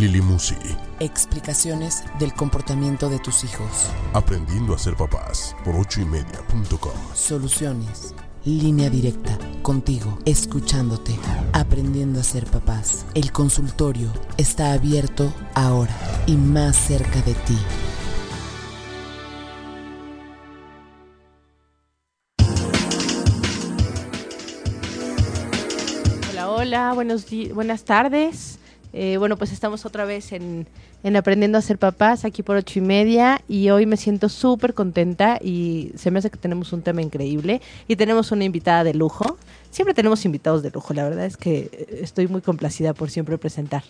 Lili Musi. Explicaciones del comportamiento de tus hijos. Aprendiendo a ser papás por ochoymedia.com. Soluciones. Línea directa, contigo, escuchándote, aprendiendo a ser papás. El consultorio está abierto ahora y más cerca de ti. Hola, hola, buenos buenas tardes. Eh, bueno, pues estamos otra vez en, en Aprendiendo a ser papás, aquí por ocho y media, y hoy me siento súper contenta y se me hace que tenemos un tema increíble y tenemos una invitada de lujo. Siempre tenemos invitados de lujo, la verdad es que estoy muy complacida por siempre presentar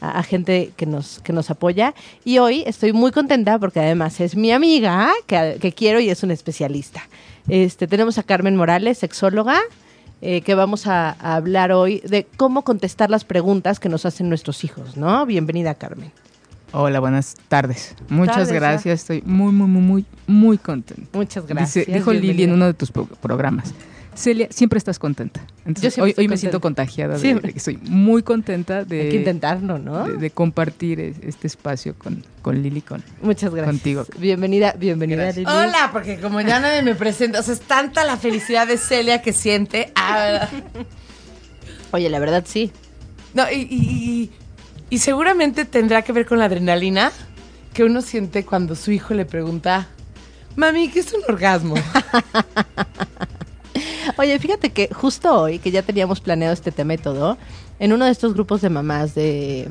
a, a gente que nos, que nos apoya. Y hoy estoy muy contenta porque además es mi amiga que, que quiero y es una especialista. Este, tenemos a Carmen Morales, sexóloga, eh, que vamos a, a hablar hoy de cómo contestar las preguntas que nos hacen nuestros hijos, ¿no? Bienvenida, Carmen. Hola, buenas tardes. Muchas Tardes, gracias. Estoy muy, muy, muy, muy, muy contenta. Muchas gracias. Dice- dijo Lili en uno de tus pro- programas. Celia, siempre estás contenta. Entonces, Yo siempre hoy, estoy hoy me contenta. siento contagiada de, Siempre. de que estoy muy contenta de, Hay que intentarlo, ¿no? de, de compartir es- este espacio con, con Lili, con, Muchas gracias. contigo. Bienvenida, bienvenida, Gracias. Lili. Hola, porque como ya nadie me presenta, o sea, es tanta la felicidad de Celia que siente. Ah, Oye, la verdad sí. no, y, y- y- y seguramente tendrá que ver con la adrenalina que uno siente cuando su hijo le pregunta, mami, ¿qué es un orgasmo? Oye, fíjate que justo hoy, que ya teníamos planeado este tema y todo, en uno de estos grupos de mamás de,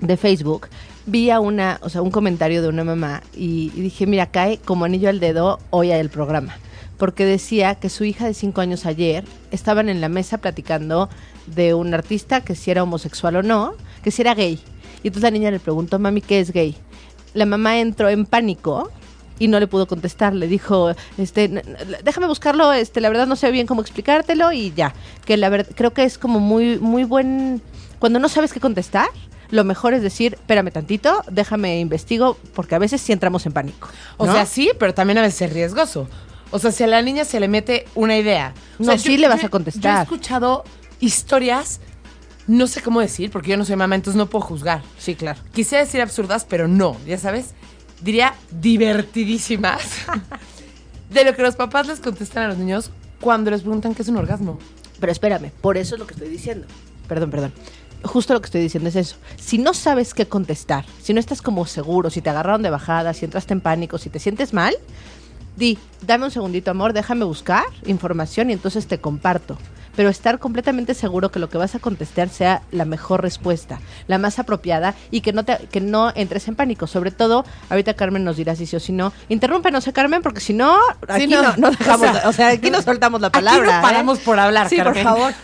de Facebook, vi a una, o sea, un comentario de una mamá y, dije, mira, cae como anillo al dedo hoy al programa. Porque decía que su hija de cinco años ayer estaban en la mesa platicando de un artista que si era homosexual o no, que si era gay. Y entonces la niña le preguntó, mami, ¿qué es gay? La mamá entró en pánico y no le pudo contestar. Le dijo, este, déjame buscarlo, este, la verdad no sé bien cómo explicártelo y ya. Que la verdad, creo que es como muy, muy buen, cuando no sabes qué contestar, lo mejor es decir, espérame tantito, déjame investigo, porque a veces sí entramos en pánico. O ¿no? sea, sí, pero también a veces es riesgoso. O sea, si a la niña se le mete una idea. O No, sea, sí le vas a contestar. Yo he escuchado historias, no sé cómo decir, porque yo no soy mamá, entonces no puedo juzgar. Sí, claro. Quisiera decir absurdas, pero no, ya sabes. Diría divertidísimas. de lo que los papás les contestan a los niños cuando les preguntan qué es un orgasmo. Pero espérame, por eso es lo que estoy diciendo. Perdón, perdón. Justo lo que estoy diciendo es eso. Si no sabes qué contestar, si no estás como seguro, si te agarraron de bajada, si entraste en pánico, si te sientes mal, di, dame un segundito, amor, déjame buscar información y entonces te comparto. Pero estar completamente seguro que lo que vas a contestar sea la mejor respuesta, la más apropiada y que no te, que no entres en pánico. Sobre todo, ahorita Carmen nos dirá si sí o si no. Interrúmpenos, ¿eh, Carmen, porque si no, aquí no. no, no dejamos, O sea, o sea, aquí no soltamos la aquí no palabra. ¿eh? paramos por hablar, Sí, Carmen. por favor.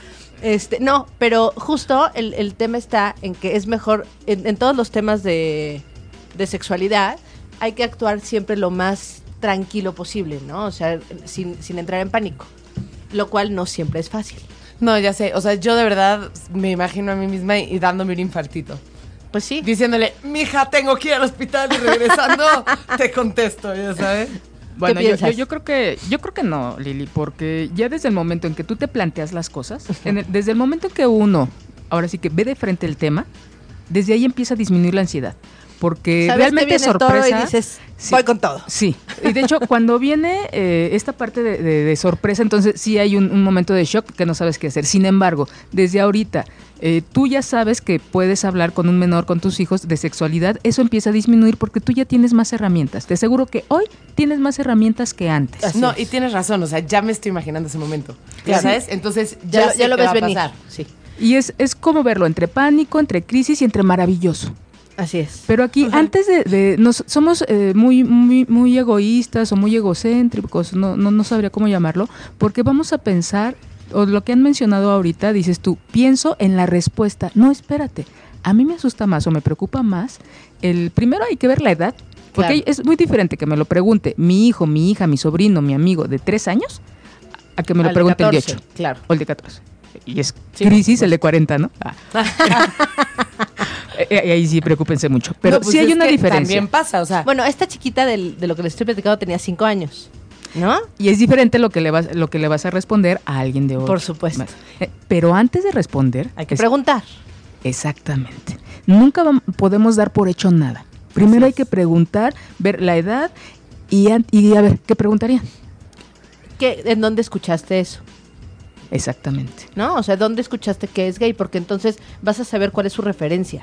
Este, no, pero justo el, el tema está en que es mejor, en, en todos los temas de, de sexualidad, hay que actuar siempre lo más tranquilo posible, ¿no? O sea, sin, sin entrar en pánico, lo cual no siempre es fácil. No, ya sé. O sea, yo de verdad me imagino a mí misma y dándome un infartito. Pues sí. Diciéndole, mija, tengo que ir al hospital y regresando te contesto, ya sabes. Bueno, yo, piensas? yo, yo creo que yo creo que no, Lili, porque ya desde el momento en que tú te planteas las cosas, en el- desde el momento en que uno, ahora sí que ve de frente el tema, desde ahí empieza a disminuir la ansiedad, porque Sabes que realmente viene toro sorpresa. y dices, Sí. voy con todo. Sí, y de hecho cuando viene eh, esta parte de, de- de sorpresa, entonces sí hay un, un momento de shock que no sabes qué hacer. Sin embargo, desde ahorita eh, tú ya sabes que puedes hablar con un menor, con tus hijos de sexualidad, eso empieza a disminuir porque tú ya tienes más herramientas. Te aseguro que hoy tienes más herramientas que antes. Así no, es. y tienes razón, o sea, ya me estoy imaginando ese momento. ¿Ya sabes? Entonces, Ya, ya, lo- sé ya lo qué ves va a venir. pasar. Sí, Y es, es como verlo entre pánico, entre crisis y entre maravilloso. Así es. Pero aquí, antes de, de- nos, somos eh, muy, muy, muy egoístas o muy egocéntricos, no, no, no sabría cómo llamarlo, porque vamos a pensar, o lo que han mencionado ahorita, dices tú, pienso en la respuesta. No, espérate, a mí me asusta más o me preocupa más el, primero hay que ver la edad Porque Claro. es muy diferente que me lo pregunte mi hijo, mi hija, mi sobrino, mi amigo de tres años, a que me lo pregunte el de 14, 8 Claro. o el de 14. Y es Sí, crisis el de 40, ¿no? Ah. Eh, eh, ahí sí, preocúpense mucho. Pero No, pues sí hay una diferencia. También pasa, o sea, Bueno, esta chiquita del- de lo que les estoy platicando tenía cinco años, ¿no? Y es diferente lo que le vas, lo que le vas a responder a alguien de 8. Por supuesto. pero antes de responder, Hay que es- preguntar. Exactamente. Nunca podemos dar por hecho nada. Primero hay que preguntar, ver la edad y, a ver, ¿qué preguntarían? ¿Qué, ¿En dónde escuchaste eso? Exactamente. ¿No? O sea, ¿dónde escuchaste que es gay? Porque entonces vas a saber cuál es su referencia.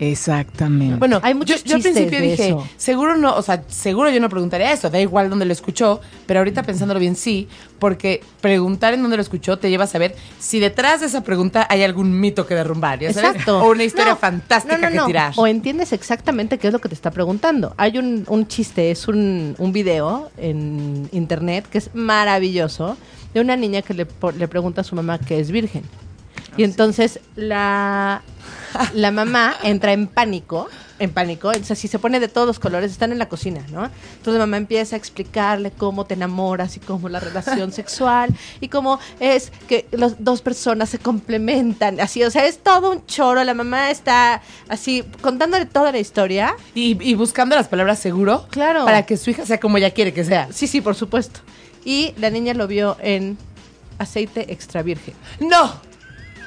Exactamente. Bueno, Hay yo, muchos yo al chistes principio dije, eso. seguro no, o sea, seguro yo no preguntaría eso, da igual dónde lo escuchó, pero ahorita pensándolo bien, sí, porque preguntar en dónde lo escuchó te lleva a saber si detrás de esa pregunta hay algún mito que derrumbar, ¿ya sabes? Exacto. O una historia No, fantástica no, no, que no. tirar. O entiendes exactamente qué es lo que te está preguntando. Hay un, un chiste, es un, un video en internet que es maravilloso de una niña que le, le pregunta a su mamá que es virgen. Y entonces la, la mamá entra en pánico, en pánico, o sea, si se pone de todos los colores, están en la cocina, ¿no? Entonces la mamá empieza a explicarle cómo te enamoras y cómo la relación sexual y cómo es que las dos personas se complementan, así, o sea, es todo un choro, la mamá está así contándole toda la historia. Y, y buscando las palabras seguro Claro. para que su hija sea como ella quiere que sea. Sí, sí, por supuesto. Y la niña lo vio en aceite extra virgen. No,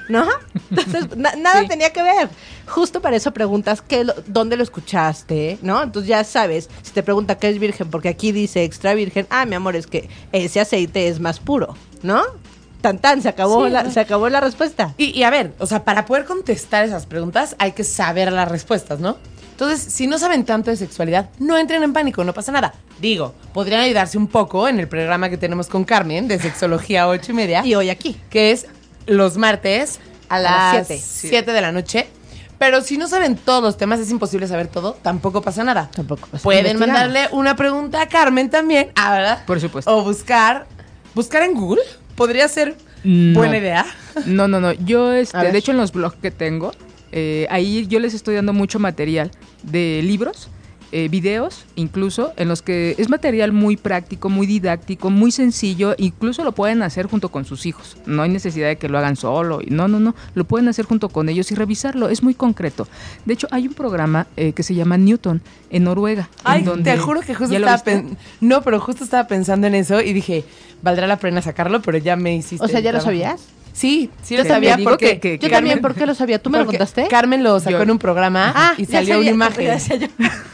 ¿No? Entonces, na- nada Sí. tenía que ver. Justo para eso preguntas qué lo- dónde lo escuchaste, ¿no? Entonces ya sabes, si te pregunta qué es virgen, porque aquí dice extra virgen, ah, mi amor, es que ese aceite es más puro, ¿no? Tan tan, se acabó, Sí, la, ¿no? se acabó la respuesta. Y, y a ver, o sea, para poder contestar esas preguntas hay que saber las respuestas, ¿no? Entonces, si no saben tanto de sexualidad, no entren en pánico, no pasa nada. Digo, podrían ayudarse un poco en el programa que tenemos con Carmen de Sexología 8 y media, Y hoy aquí. que es los martes a las las siete. 7 de la noche. Pero si no saben todos los temas, es imposible saber todo, tampoco pasa nada. Tampoco pasa- Pueden investigamos. mandarle una pregunta a Carmen también, ah, ¿verdad? Por supuesto. O buscar, buscar en Google, podría ser No. buena idea. No, no, no. Yo, este, de hecho, en los blogs que tengo, eh, ahí yo les estoy dando mucho material de libros, eh, videos, incluso, en los que es material muy práctico, muy didáctico, muy sencillo. Incluso lo pueden hacer junto con sus hijos. No hay necesidad de que lo hagan solo. y No, no, no. Lo pueden hacer junto con ellos y revisarlo. Es muy concreto. De hecho, hay un programa eh, que se llama Newton en Noruega. en Ay, donde- te juro que justo ¿Ya lo estaba pen- No, pero justo estaba pensando en eso y dije, valdrá la pena sacarlo, pero ya me hiciste. O sea, ¿ya lo trabajo. sabías? Sí, sí lo sabía porque que- que- Yo también, Carmen- ¿por qué lo sabía? ¿Tú me lo porque contaste? Carmen lo sacó Yo- en un programa Ah, y salió sabía, una imagen.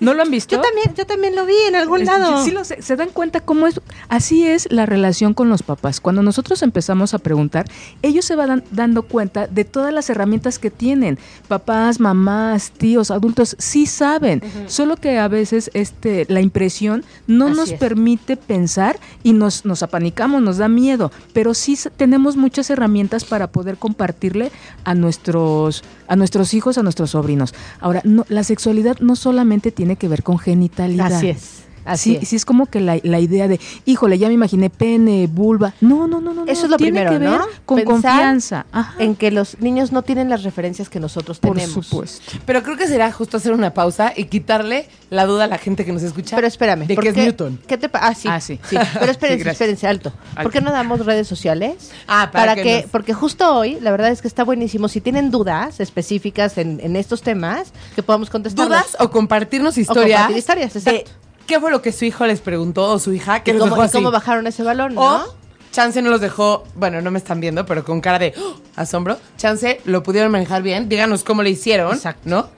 ¿No lo han visto? Yo también, yo también lo vi en algún Es- lado. Sí, lo sé. Se dan cuenta cómo es. Así es la relación con los papás. Cuando nosotros empezamos a preguntar, ellos se van dando cuenta de todas las herramientas que tienen. Papás, mamás, tíos, adultos, sí saben. Solo que a veces este, la impresión no Así nos es. permite pensar y nos, nos apanicamos, nos da miedo. Pero sí tenemos muchas herramientas para poder compartirle a nuestros, a nuestros hijos, a nuestros sobrinos. Ahora, no, la sexualidad no solamente tiene que ver con genitalidad. Así es. Así sí, es. sí es como que la, la idea de, híjole, ya me imaginé pene, vulva. No, no, no, no. Eso no, es lo tiene primero, que ver ¿no? con Pensar confianza. Ajá, En que los niños no tienen las referencias que nosotros por tenemos. supuesto. Pero creo que será justo hacer una pausa y quitarle la duda a la gente que nos escucha. Pero espérame. De ¿por que es qué- Newton. ¿Qué te Ah, sí. Ah, sí. Pero espérense, Sí, espérense, alto. ¿Por Alto. qué no damos redes sociales? Ah, para que que, nos- porque justo hoy, la verdad es que está buenísimo. Si tienen dudas específicas en, en estos temas, que podamos contestar. ¿Dudas o compartirnos historias? compartir historias, de exacto. ¿Qué fue lo que su hijo les preguntó o su hija? Que ¿Y los cómo, dejó y así? cómo bajaron ese balón, no? O Chance no los dejó, bueno, no me están viendo, pero con cara de ¡oh! asombro. Chance lo pudieron manejar bien. Díganos cómo le hicieron, Exacto. ¿no?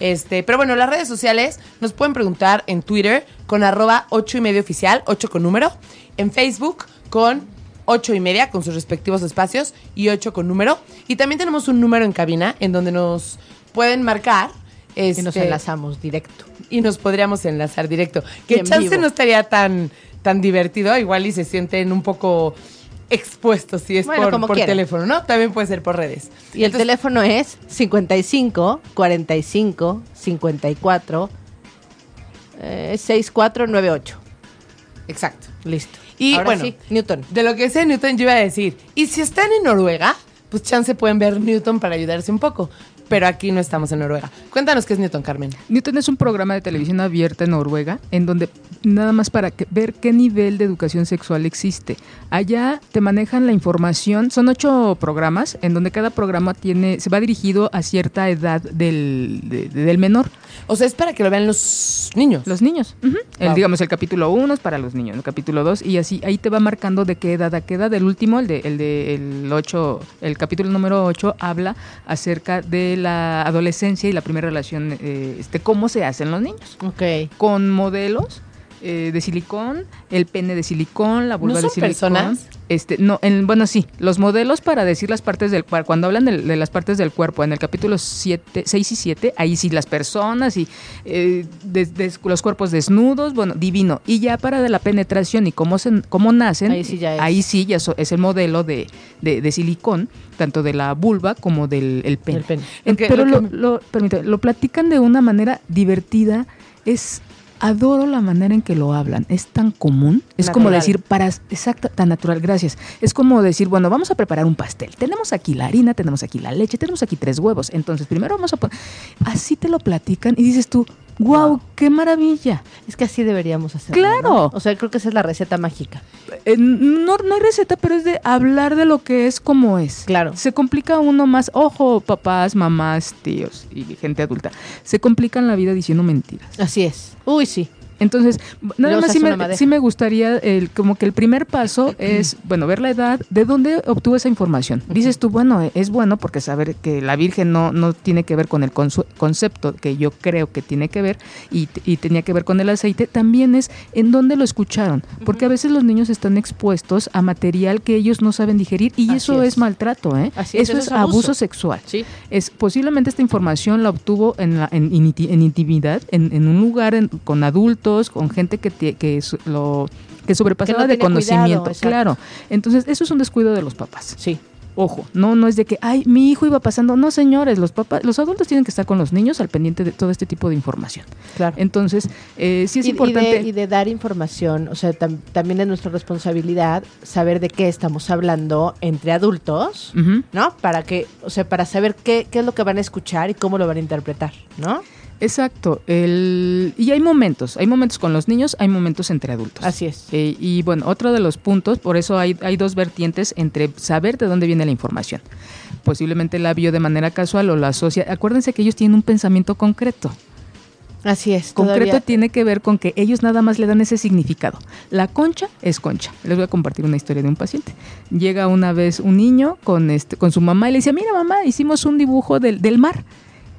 Este, pero bueno, las redes sociales nos pueden preguntar en Twitter con arroba ocho y medio oficial, 8 con número. En Facebook con ocho y media con sus respectivos espacios y 8 con número. Y también tenemos un número en cabina en donde nos pueden marcar. Y nos este, enlazamos directo. y nos podríamos enlazar directo. Que chance vivo. no estaría tan, tan divertido, igual y se sienten un poco expuestos si es Bueno, por, como por quieran. teléfono, ¿no? También puede ser por redes. Y el teléfono es 55 45 54 eh, 6498. Exacto. Listo. Y Ahora bueno, sí, Newton. De lo que sé Newton, yo iba a decir, y si están en Noruega, pues chance pueden ver Newton para ayudarse un poco. Pero aquí no estamos en Noruega. Cuéntanos qué es Newton, Carmen. Newton es un programa de televisión abierta en Noruega, en donde nada más para que- ver qué nivel de educación sexual existe. Allá te manejan la información, son ocho programas, en donde cada programa tiene, se va dirigido a cierta edad del, de- de- del menor. O sea, es para que lo vean los niños. Los niños. El, Wow. digamos, el capítulo 1 es para los niños, el capítulo 2 y así, ahí te va marcando de qué edad a qué edad. El último, el de el, de, el 8, el capítulo número 8, habla acerca de la adolescencia y la primera relación, eh, este, cómo se hacen los niños. Ok. Con modelos eh, de silicón, el pene de silicón, la vulva ¿No de silicón. personas? Este, no, en- bueno, sí, los modelos para decir las partes del cuerpo, cuando hablan de, de las partes del cuerpo, en el capítulo 7, 6 y 7, ahí sí las personas y eh, los cuerpos desnudos, bueno, divino. Y ya para de la penetración y cómo, se, cómo nacen, Ahí sí ya es. ahí sí ya so- es el modelo de, de, de silicón, tanto de la vulva como del el pene. El pero lo lo, que- lo- permíteme, lo platican de una manera divertida. Es adoro la manera en que lo hablan. Es tan común. Es como decir para exacto, tan natural. Gracias. Es como decir bueno vamos a preparar un pastel. Tenemos aquí la harina, tenemos aquí la leche, tenemos aquí tres huevos. Entonces primero vamos a poner. Así te lo platican y dices tú wow, Wow. qué maravilla. Es que así deberíamos hacerlo. Claro. ¿no? O sea, creo que esa es la receta mágica. Eh, no, no hay receta, pero es de hablar de lo que es como es. Claro. Se complica uno más, ojo, papás, mamás, tíos y gente adulta. Se complican la vida diciendo mentiras. Así es. Uy, sí. Entonces, nada más sí me, sí me gustaría, el, como que el primer paso es, bueno, ver la edad, de dónde obtuvo esa información. Dices tú, bueno, es bueno porque saber que la Virgen no, no tiene que ver con el concepto que yo creo que tiene que ver y, y tenía que ver con el aceite, también es en dónde lo escucharon. Porque a veces los niños están expuestos a material que ellos no saben digerir y Así eso es. es, maltrato, ¿eh? Así es, eso es abuso, abuso. sexual Sí. es posiblemente esta información la obtuvo en, la, en, inti- en intimidad, en, en un lugar en- con adultos, con gente que, que lo que sobrepasaba no de cuidado, conocimiento, claro. Entonces, eso es un descuido de los papás. Sí. Ojo, no no es de que, ay, mi hijo iba pasando, no, señores, los papás, los adultos tienen que estar con los niños al pendiente de todo este tipo de información. Claro. Entonces, eh, sí es y, y importante de, y de dar información, o sea, tam- también es nuestra responsabilidad saber de qué estamos hablando entre adultos. ¿no? Para que, o sea, para saber qué, qué es lo que van a escuchar y cómo lo van a interpretar, ¿no? Exacto. El, y hay momentos, hay momentos con los niños, hay momentos entre adultos. Así es. Eh, y bueno, otro de los puntos, por eso hay, hay dos vertientes entre saber de dónde viene la información. Posiblemente la vio de manera casual o la asocia. Acuérdense que ellos tienen un pensamiento concreto. Así es. Concreto todavía- tiene que ver con que ellos nada más le dan ese significado. La concha es concha. Les voy a compartir una historia de un paciente. Llega una vez un niño con, este, con su mamá y le dice, mira mamá, hicimos un dibujo del, del mar.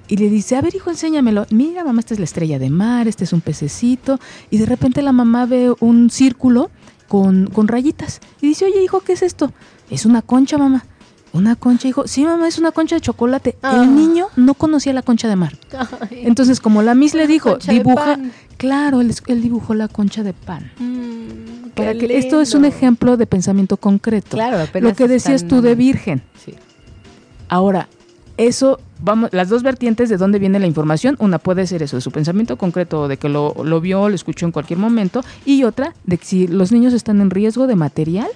Y le dice, a ver hijo, enséñamelo. Mira mamá, esta es la estrella de mar, este es un pececito. Y de repente la mamá ve un círculo con, con rayitas. Y dice, oye hijo, ¿qué es esto? Es una concha mamá. Una concha, hijo. Sí, mamá, es una concha de chocolate. Ah. El niño no conocía la concha de mar. Ay, Entonces, como la Miss le dijo, dibuja, claro, él, él dibujó la concha de pan. mm, Para esto es un ejemplo de pensamiento concreto. Claro, apenas Lo que decías están tú de virgen. Sí. Ahora, eso, vamos, las dos vertientes de dónde viene la información, una puede ser eso, de su pensamiento concreto, de que lo, lo vio, lo escuchó en cualquier momento, y otra, de que si los niños están en riesgo de material,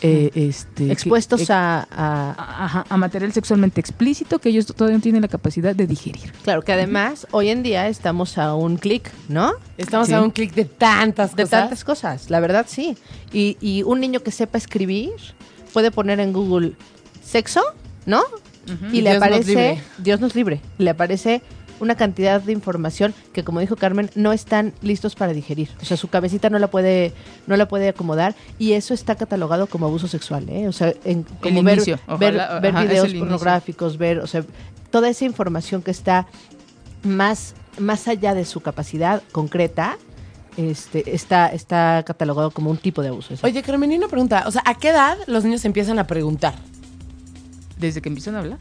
eh, este, que- Expuestos eh, a, a- a- ajá, a material sexualmente explícito que ellos todavía no tienen la capacidad de digerir. Claro, que además hoy en día estamos a un clic, ¿no? Estamos Sí. a un clic de tantas De cosas. tantas cosas, la verdad sí. Y, y un niño que sepa escribir puede poner en Google sexo, ¿no? Y, Y le Dios nos aparece, libre. Dios nos libre, le aparece una cantidad de información que como dijo Carmen, no están listos para digerir. O sea, su cabecita no la puede, no la puede acomodar y eso está catalogado como abuso sexual, ¿eh? O sea, en, como ver, inicio, ver, ojalá, ver ajá, es videos pornográficos, ver, o sea, toda esa información que está más, más allá de su capacidad concreta, este, está, está catalogado como un tipo de abuso. Oye, Carmen, y una pregunta. O sea, ¿a qué edad los niños empiezan a preguntar? Desde que empiezan a hablar.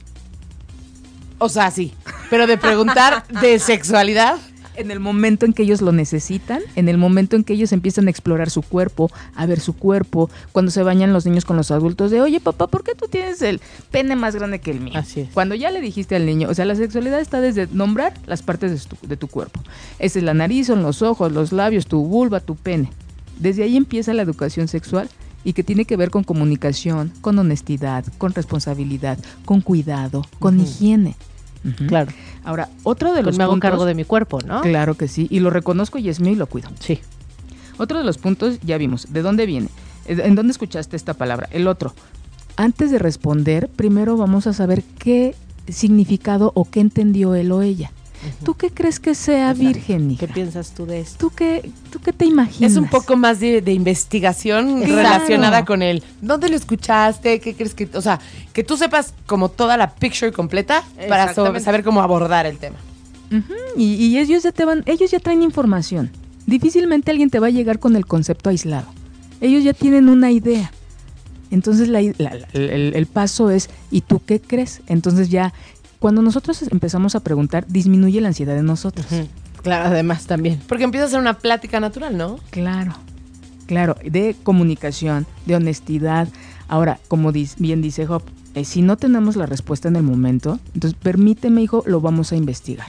O sea, sí. Pero de preguntar de sexualidad. En el momento en que ellos lo necesitan, en el momento en que ellos empiezan a explorar su cuerpo, a ver su cuerpo, cuando se bañan los niños con los adultos, de, oye papá, ¿por qué tú tienes el pene más grande que el mío? Así es. Cuando ya le dijiste al niño, o sea, la sexualidad está desde nombrar las partes de tu, de tu cuerpo. Esa es la nariz, son los ojos, los labios, tu vulva, tu pene. Desde ahí empieza la educación sexual y que tiene que ver con comunicación, con honestidad, con responsabilidad, con cuidado, con higiene. Claro. Ahora, otro de Pues los me hago puntos... cargo de mi cuerpo, ¿no? Claro que sí, y lo reconozco y es mío y lo cuido. Sí. Otro de los puntos, ya vimos, ¿de dónde viene? Eh, ¿En dónde escuchaste esta palabra? El otro, antes de responder, primero vamos a saber qué significado o qué entendió él o ella. ¿Tú qué crees que sea virgen, hija? ¿Qué piensas tú de esto? ¿Tú qué, ¿Tú qué te imaginas? Es un poco más de, de investigación Claro. relacionada con él. ¿Dónde lo escuchaste? ¿Qué crees que.? O sea, que tú sepas como toda la picture completa para saber cómo abordar el tema. Y, y ellos ya te van, ellos ya traen información. Difícilmente alguien te va a llegar con el concepto aislado. Ellos ya tienen una idea. Entonces la i- la- la- el, el paso es, ¿y tú qué crees? Entonces ya, cuando nosotros empezamos a preguntar, disminuye la ansiedad de nosotros. Claro, además también. Porque empieza a ser una plática natural, ¿no? Claro, claro, de comunicación, de honestidad. Ahora, como bien dice Job, eh, si no tenemos la respuesta en el momento, entonces permíteme, hijo, lo vamos a investigar.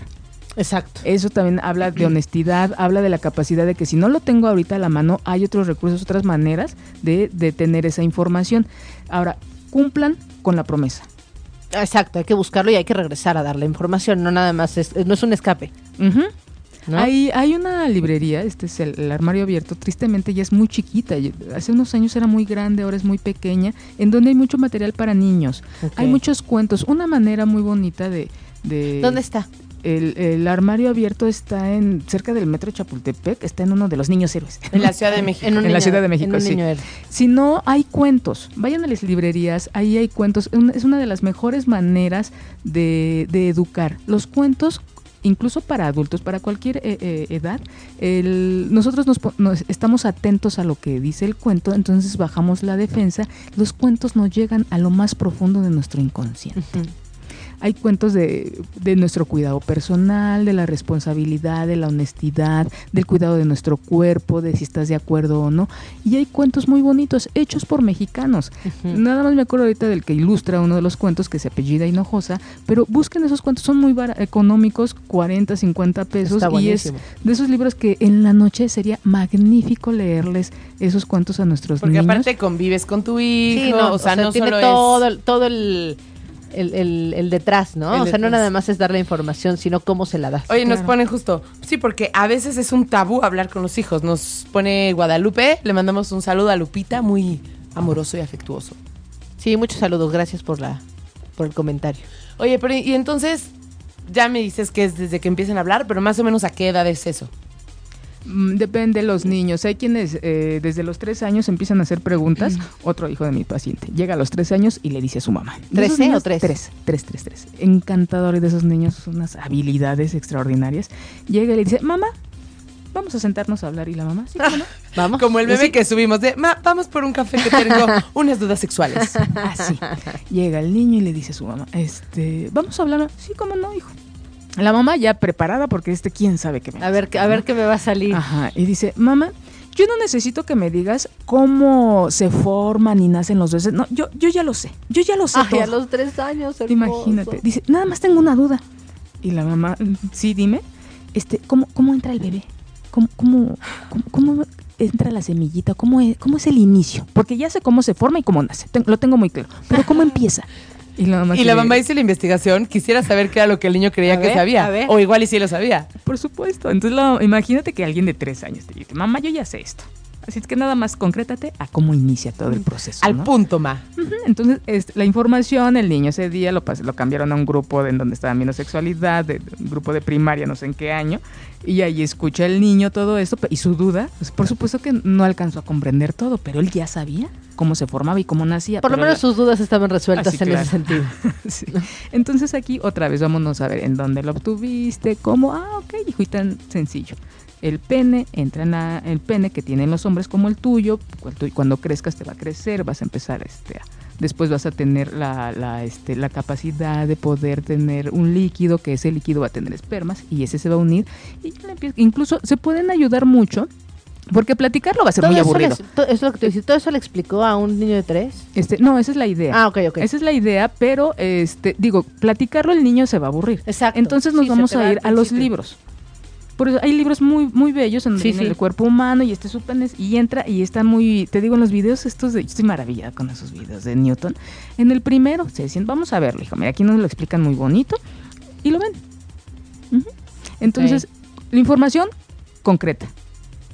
Exacto. Eso también habla de honestidad, habla de la capacidad de que si no lo tengo ahorita a la mano, hay otros recursos, otras maneras de, de tener esa información. Ahora, cumplan con la promesa. Exacto, hay que buscarlo y hay que regresar a dar la información, no nada más, es, no es un escape. Hay, hay una librería, este es el, el armario abierto, tristemente ya es muy chiquita, hace unos años era muy grande, ahora es muy pequeña, en donde hay mucho material para niños, hay muchos cuentos, una manera muy bonita de... de ¿Dónde está? El, el armario abierto está en cerca del metro Chapultepec, está en uno de los niños héroes. En la Ciudad de México. un En la Ciudad de México, en sí. niño. Si no, hay cuentos. Vayan a las librerías, ahí hay cuentos. Es una de las mejores maneras de, de educar. Los cuentos, incluso para adultos, para cualquier eh, eh, edad, el- nosotros nos, nos estamos atentos a lo que dice el cuento, entonces bajamos la defensa. Los cuentos nos llegan a lo más profundo de nuestro inconsciente. Hay cuentos de, de nuestro cuidado personal, de la responsabilidad, de la honestidad, del cuidado de nuestro cuerpo, de si estás de acuerdo o no. Y hay cuentos muy bonitos, hechos por mexicanos. Nada más me acuerdo ahorita del que ilustra uno de los cuentos que se apellida Hinojosa, pero busquen esos cuentos, son muy económicos, 40, 50 pesos. Está y es de esos libros que en la noche sería magnífico leerles esos cuentos a nuestros Porque niños. aparte convives con tu hijo, Sí, no, o sea, no tiene solo todo, es... todo el, el, el- el detrás, ¿no? El o sea, no nada más es dar la información, sino cómo se la das. Oye, nos ponen justo, sí, porque a veces es un tabú hablar con los hijos. Nos pone Guadalupe, le mandamos un saludo a Lupita, muy amoroso y afectuoso. Sí, muchos saludos, gracias por la por el comentario. Oye, pero y entonces ya me dices que es desde que empiezan a hablar, pero más o menos a qué edad es eso. Mm, Depende de los niños. Hay quienes eh, desde los tres años empiezan a hacer preguntas. Otro hijo de mi paciente llega a los tres años y le dice a su mamá. Esos ¿Trece o tres? Tres, tres, tres, tres. Encantador de esos niños, unas habilidades extraordinarias. Llega y le dice, mamá, vamos a sentarnos a hablar. Y la mamá, sí, ¿cómo no?". Vamos. Como el meme Sí. que subimos de, "Ma, vamos por un café que tengo unas dudas sexuales. Así. Llega el niño y le dice a su mamá, este, vamos a hablar. Sí, cómo no, hijo. La mamá ya preparada porque este quién sabe qué me A ver, a ver qué me va a salir. Ajá, y dice, mamá, yo no necesito que me digas cómo se forman y nacen los bebés. No, yo, yo ya lo sé, yo ya lo sé Ay, todo. a los tres años, hermoso. Imagínate. Dice, nada más tengo una duda. Y la mamá, "Mm, sí, dime, este, ¿cómo, cómo entra el bebé? ¿Cómo, cómo, cómo, cómo entra la semillita? ¿Cómo es, ¿Cómo es el inicio? Porque ya sé cómo se forma y cómo nace. Ten- lo tengo muy claro. Pero ¿cómo empieza? Y la mamá, Y la mamá hizo la investigación, quisiera saber qué era lo que el niño creía A que ver, sabía. O igual y sí lo sabía. Por supuesto. Entonces, la- imagínate que alguien de tres años te dice, mamá, yo ya sé esto. Así es que nada más concrétate a cómo inicia todo el proceso. Al ¿no? punto, ma. Entonces, este, la información, el niño ese día lo, lo cambiaron a un grupo de, en donde estaban viendo sexualidad, de, un grupo de primaria, no sé en qué año, y ahí escucha el niño todo esto, y su duda, pues por supuesto que no alcanzó a comprender todo, pero él ya sabía cómo se formaba y cómo nacía. Por lo menos la- sus dudas estaban resueltas en claro. ese sentido. Sí. Entonces aquí otra vez vámonos a ver en dónde lo obtuviste, cómo, ah, ok, hijo, y tan sencillo. El pene entra en la- el pene que tienen los hombres como el tuyo, cuando crezcas te va a crecer, vas a empezar este, a- después vas a tener la, la, este, la capacidad de poder tener un líquido, que ese líquido va a tener espermas y ese se va a unir. Y le incluso se pueden ayudar mucho, porque platicarlo va a ser Todo muy eso aburrido. les- to- es lo que te todo eso le explicó a un niño de tres. Este, no, esa es la idea. Ah, ok, ok. Esa es la idea, pero este, digo, platicarlo el niño se va a aburrir. Exacto. Entonces nos Sí, vamos a ir a los libros. Por eso hay libros muy muy bellos en donde Sí, el cuerpo humano y este su pene y entra y está muy, te digo en los videos estos de, yo estoy maravillada con esos videos de Newton. En el primero se decían, vamos a verlo, hijo, mira, aquí nos lo explican muy bonito. y lo ven. Entonces, la información concreta.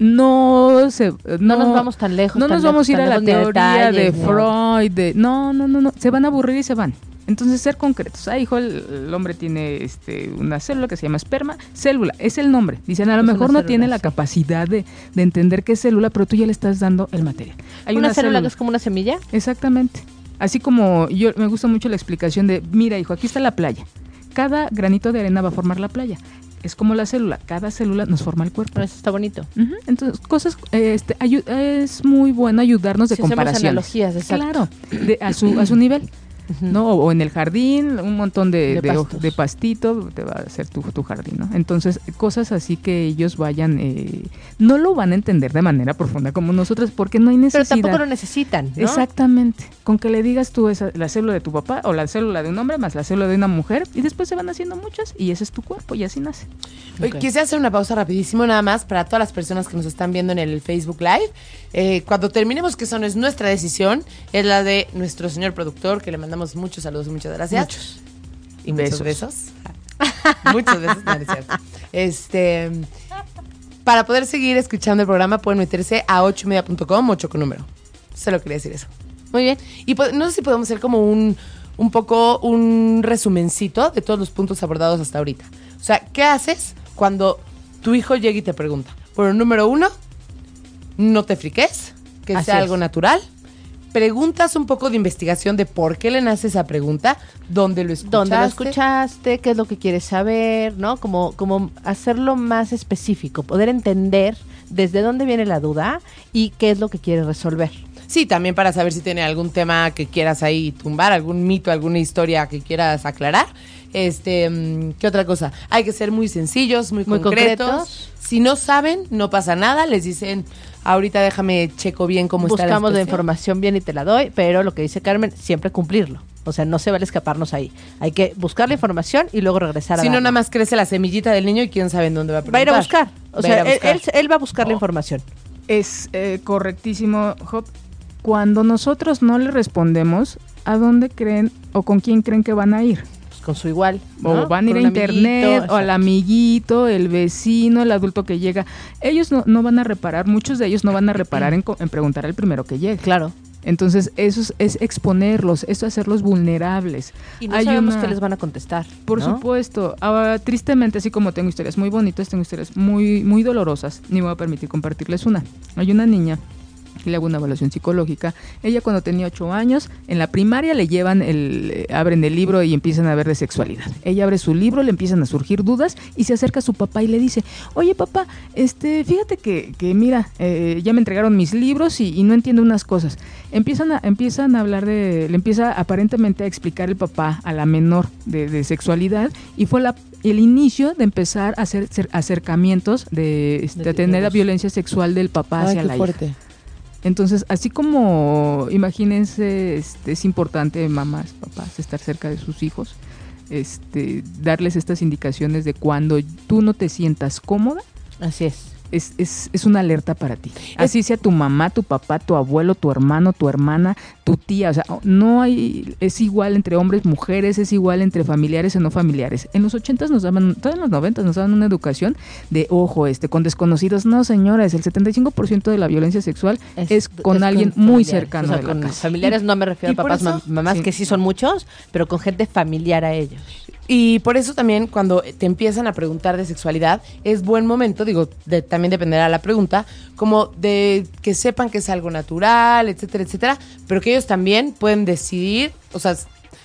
No se No nos vamos tan lejos, No tan nos vamos a ir a la teoría de detalles, Freud, de no, no, no, no, se van a aburrir y se van. Entonces, ser concretos. Ah, hijo, el, el hombre tiene este, una célula que se llama esperma. Célula, es el nombre. Dicen, a lo mejor no célula, tiene la sí. capacidad de, de entender qué es célula, pero tú ya le estás dando el material. Hay una, célula que es como una semilla. Exactamente. Así como yo me gusta mucho la explicación de, mira hijo, aquí está la playa. Cada granito de arena va a formar la playa. Es como la célula, cada célula nos forma el cuerpo. Eso está bonito. Ujú, Entonces, cosas, eh, este, es muy bueno ayudarnos de Si hacemos comparaciones. analogías, exacto. Claro, de- a, su, a su nivel. ¿No? O, o en el jardín, un montón de, De pastito, te va a hacer tu, tu jardín, ¿no? Entonces, cosas así que ellos vayan, eh, no lo van a entender de manera profunda como nosotros, porque no hay Pero necesidad. tampoco lo necesitan, ¿no? Exactamente. Con que le digas tú esa, la célula de tu papá o la célula de un hombre más la célula de una mujer y después se van haciendo muchas y ese es tu cuerpo y así nace. Oye, Ok. Quise hacer una pausa rapidísimo nada más para todas las personas que nos están viendo en el Facebook Live. Eh, cuando terminemos, que eso no es nuestra decisión, es la de nuestro señor productor, que le mandamos muchos saludos y muchas gracias. Muchos. Y muchos besos. muchos besos, no, es cierto. Este, para poder seguir escuchando el programa pueden meterse a 8media.com, 8 con número. Solo quería decir eso. Muy bien. Y po- no sé si podemos hacer como un, un poco un resumencito de todos los puntos abordados hasta ahorita. O sea, ¿qué haces cuando tu hijo llega y te pregunta? Bueno, número uno, no te friques, que Así sea es. algo natural. Preguntas un poco de investigación de por qué le nace esa pregunta, dónde lo escuchaste. ¿Dónde lo escuchaste? ¿Qué es lo que quieres saber? ¿No? Como, como hacerlo más específico, poder entender desde dónde viene la duda y qué es lo que quieres resolver. Sí, también para saber si tiene algún tema que quieras ahí tumbar, algún mito, alguna historia que quieras aclarar. Este, mm, ¿qué otra cosa? Hay que ser muy sencillos, muy, Muy concretos. concretos. Si no saben, no pasa nada. Les dicen, ahorita déjame checo bien cómo está Buscamos la especie". información bien y te la doy, pero lo que dice Carmen, siempre cumplirlo. O sea, no se vale escaparnos ahí. Hay que buscar la información y luego regresar a Si no, nada más crece la semillita del niño y quién sabe en dónde va a Va a ir a preguntar. buscar. O Va a sea, ir a él, buscar. él- él va a buscar la información. Es eh, correctísimo, Job. Cuando nosotros no le respondemos, ¿a dónde creen o con quién creen que van a ir? Con su igual. O van a ir a amiguito, internet, o al amiguito, el vecino, el adulto que llega. Ellos no, no van a reparar, muchos de ellos no van a reparar en, en preguntar al primero que llegue. Claro. Entonces, eso es, es exponerlos, eso es hacerlos vulnerables. Y no Hay sabemos una- qué les van a contestar. Por ¿no? supuesto. Ah, tristemente, así como tengo historias muy bonitas, tengo historias muy, muy dolorosas. Ni me voy a permitir compartirles una. Hay una niña que le hago una evaluación psicológica. Ella cuando tenía ocho años, en la primaria le llevan el, eh, abren el libro y empiezan a ver de sexualidad. Ella abre su libro, le empiezan a surgir dudas y se acerca a su papá y le dice, oye papá, este, fíjate que, que mira, eh, ya me entregaron mis libros y, y no entiendo unas cosas. Empiezan a, empiezan a hablar de, le empieza aparentemente a explicar el papá a la menor de, de sexualidad y fue la el inicio de empezar a hacer cer- acercamientos de, este, De tener la violencia sexual del papá Ay, hacia la hija. Entonces, así como imagínense, este, es importante, mamás, papás, estar cerca de sus hijos, este, darles estas indicaciones de cuando tú no te sientas cómoda, Así es. Es, es, es una alerta para ti. Así sea tu mamá, tu papá, tu abuelo, tu hermano, tu hermana, tu tía. O sea, no hay, es igual entre hombres, mujeres, es igual entre familiares o no familiares. En los ochentas nos daban, todos en los noventas nos daban una educación de ojo, este, con desconocidos. No, señores, el 75% de la violencia sexual es, con alguien muy cercano O sea, de la con casa. familiares no me refiero a papás, eso- mamás, sí. que sí son muchos, pero con gente familiar a ellos. Y por eso también cuando te empiezan a preguntar de sexualidad, es buen momento, digo, de- también dependerá la pregunta, como de que sepan que es algo natural, etcétera, etcétera, pero que ellos también pueden decidir, o sea,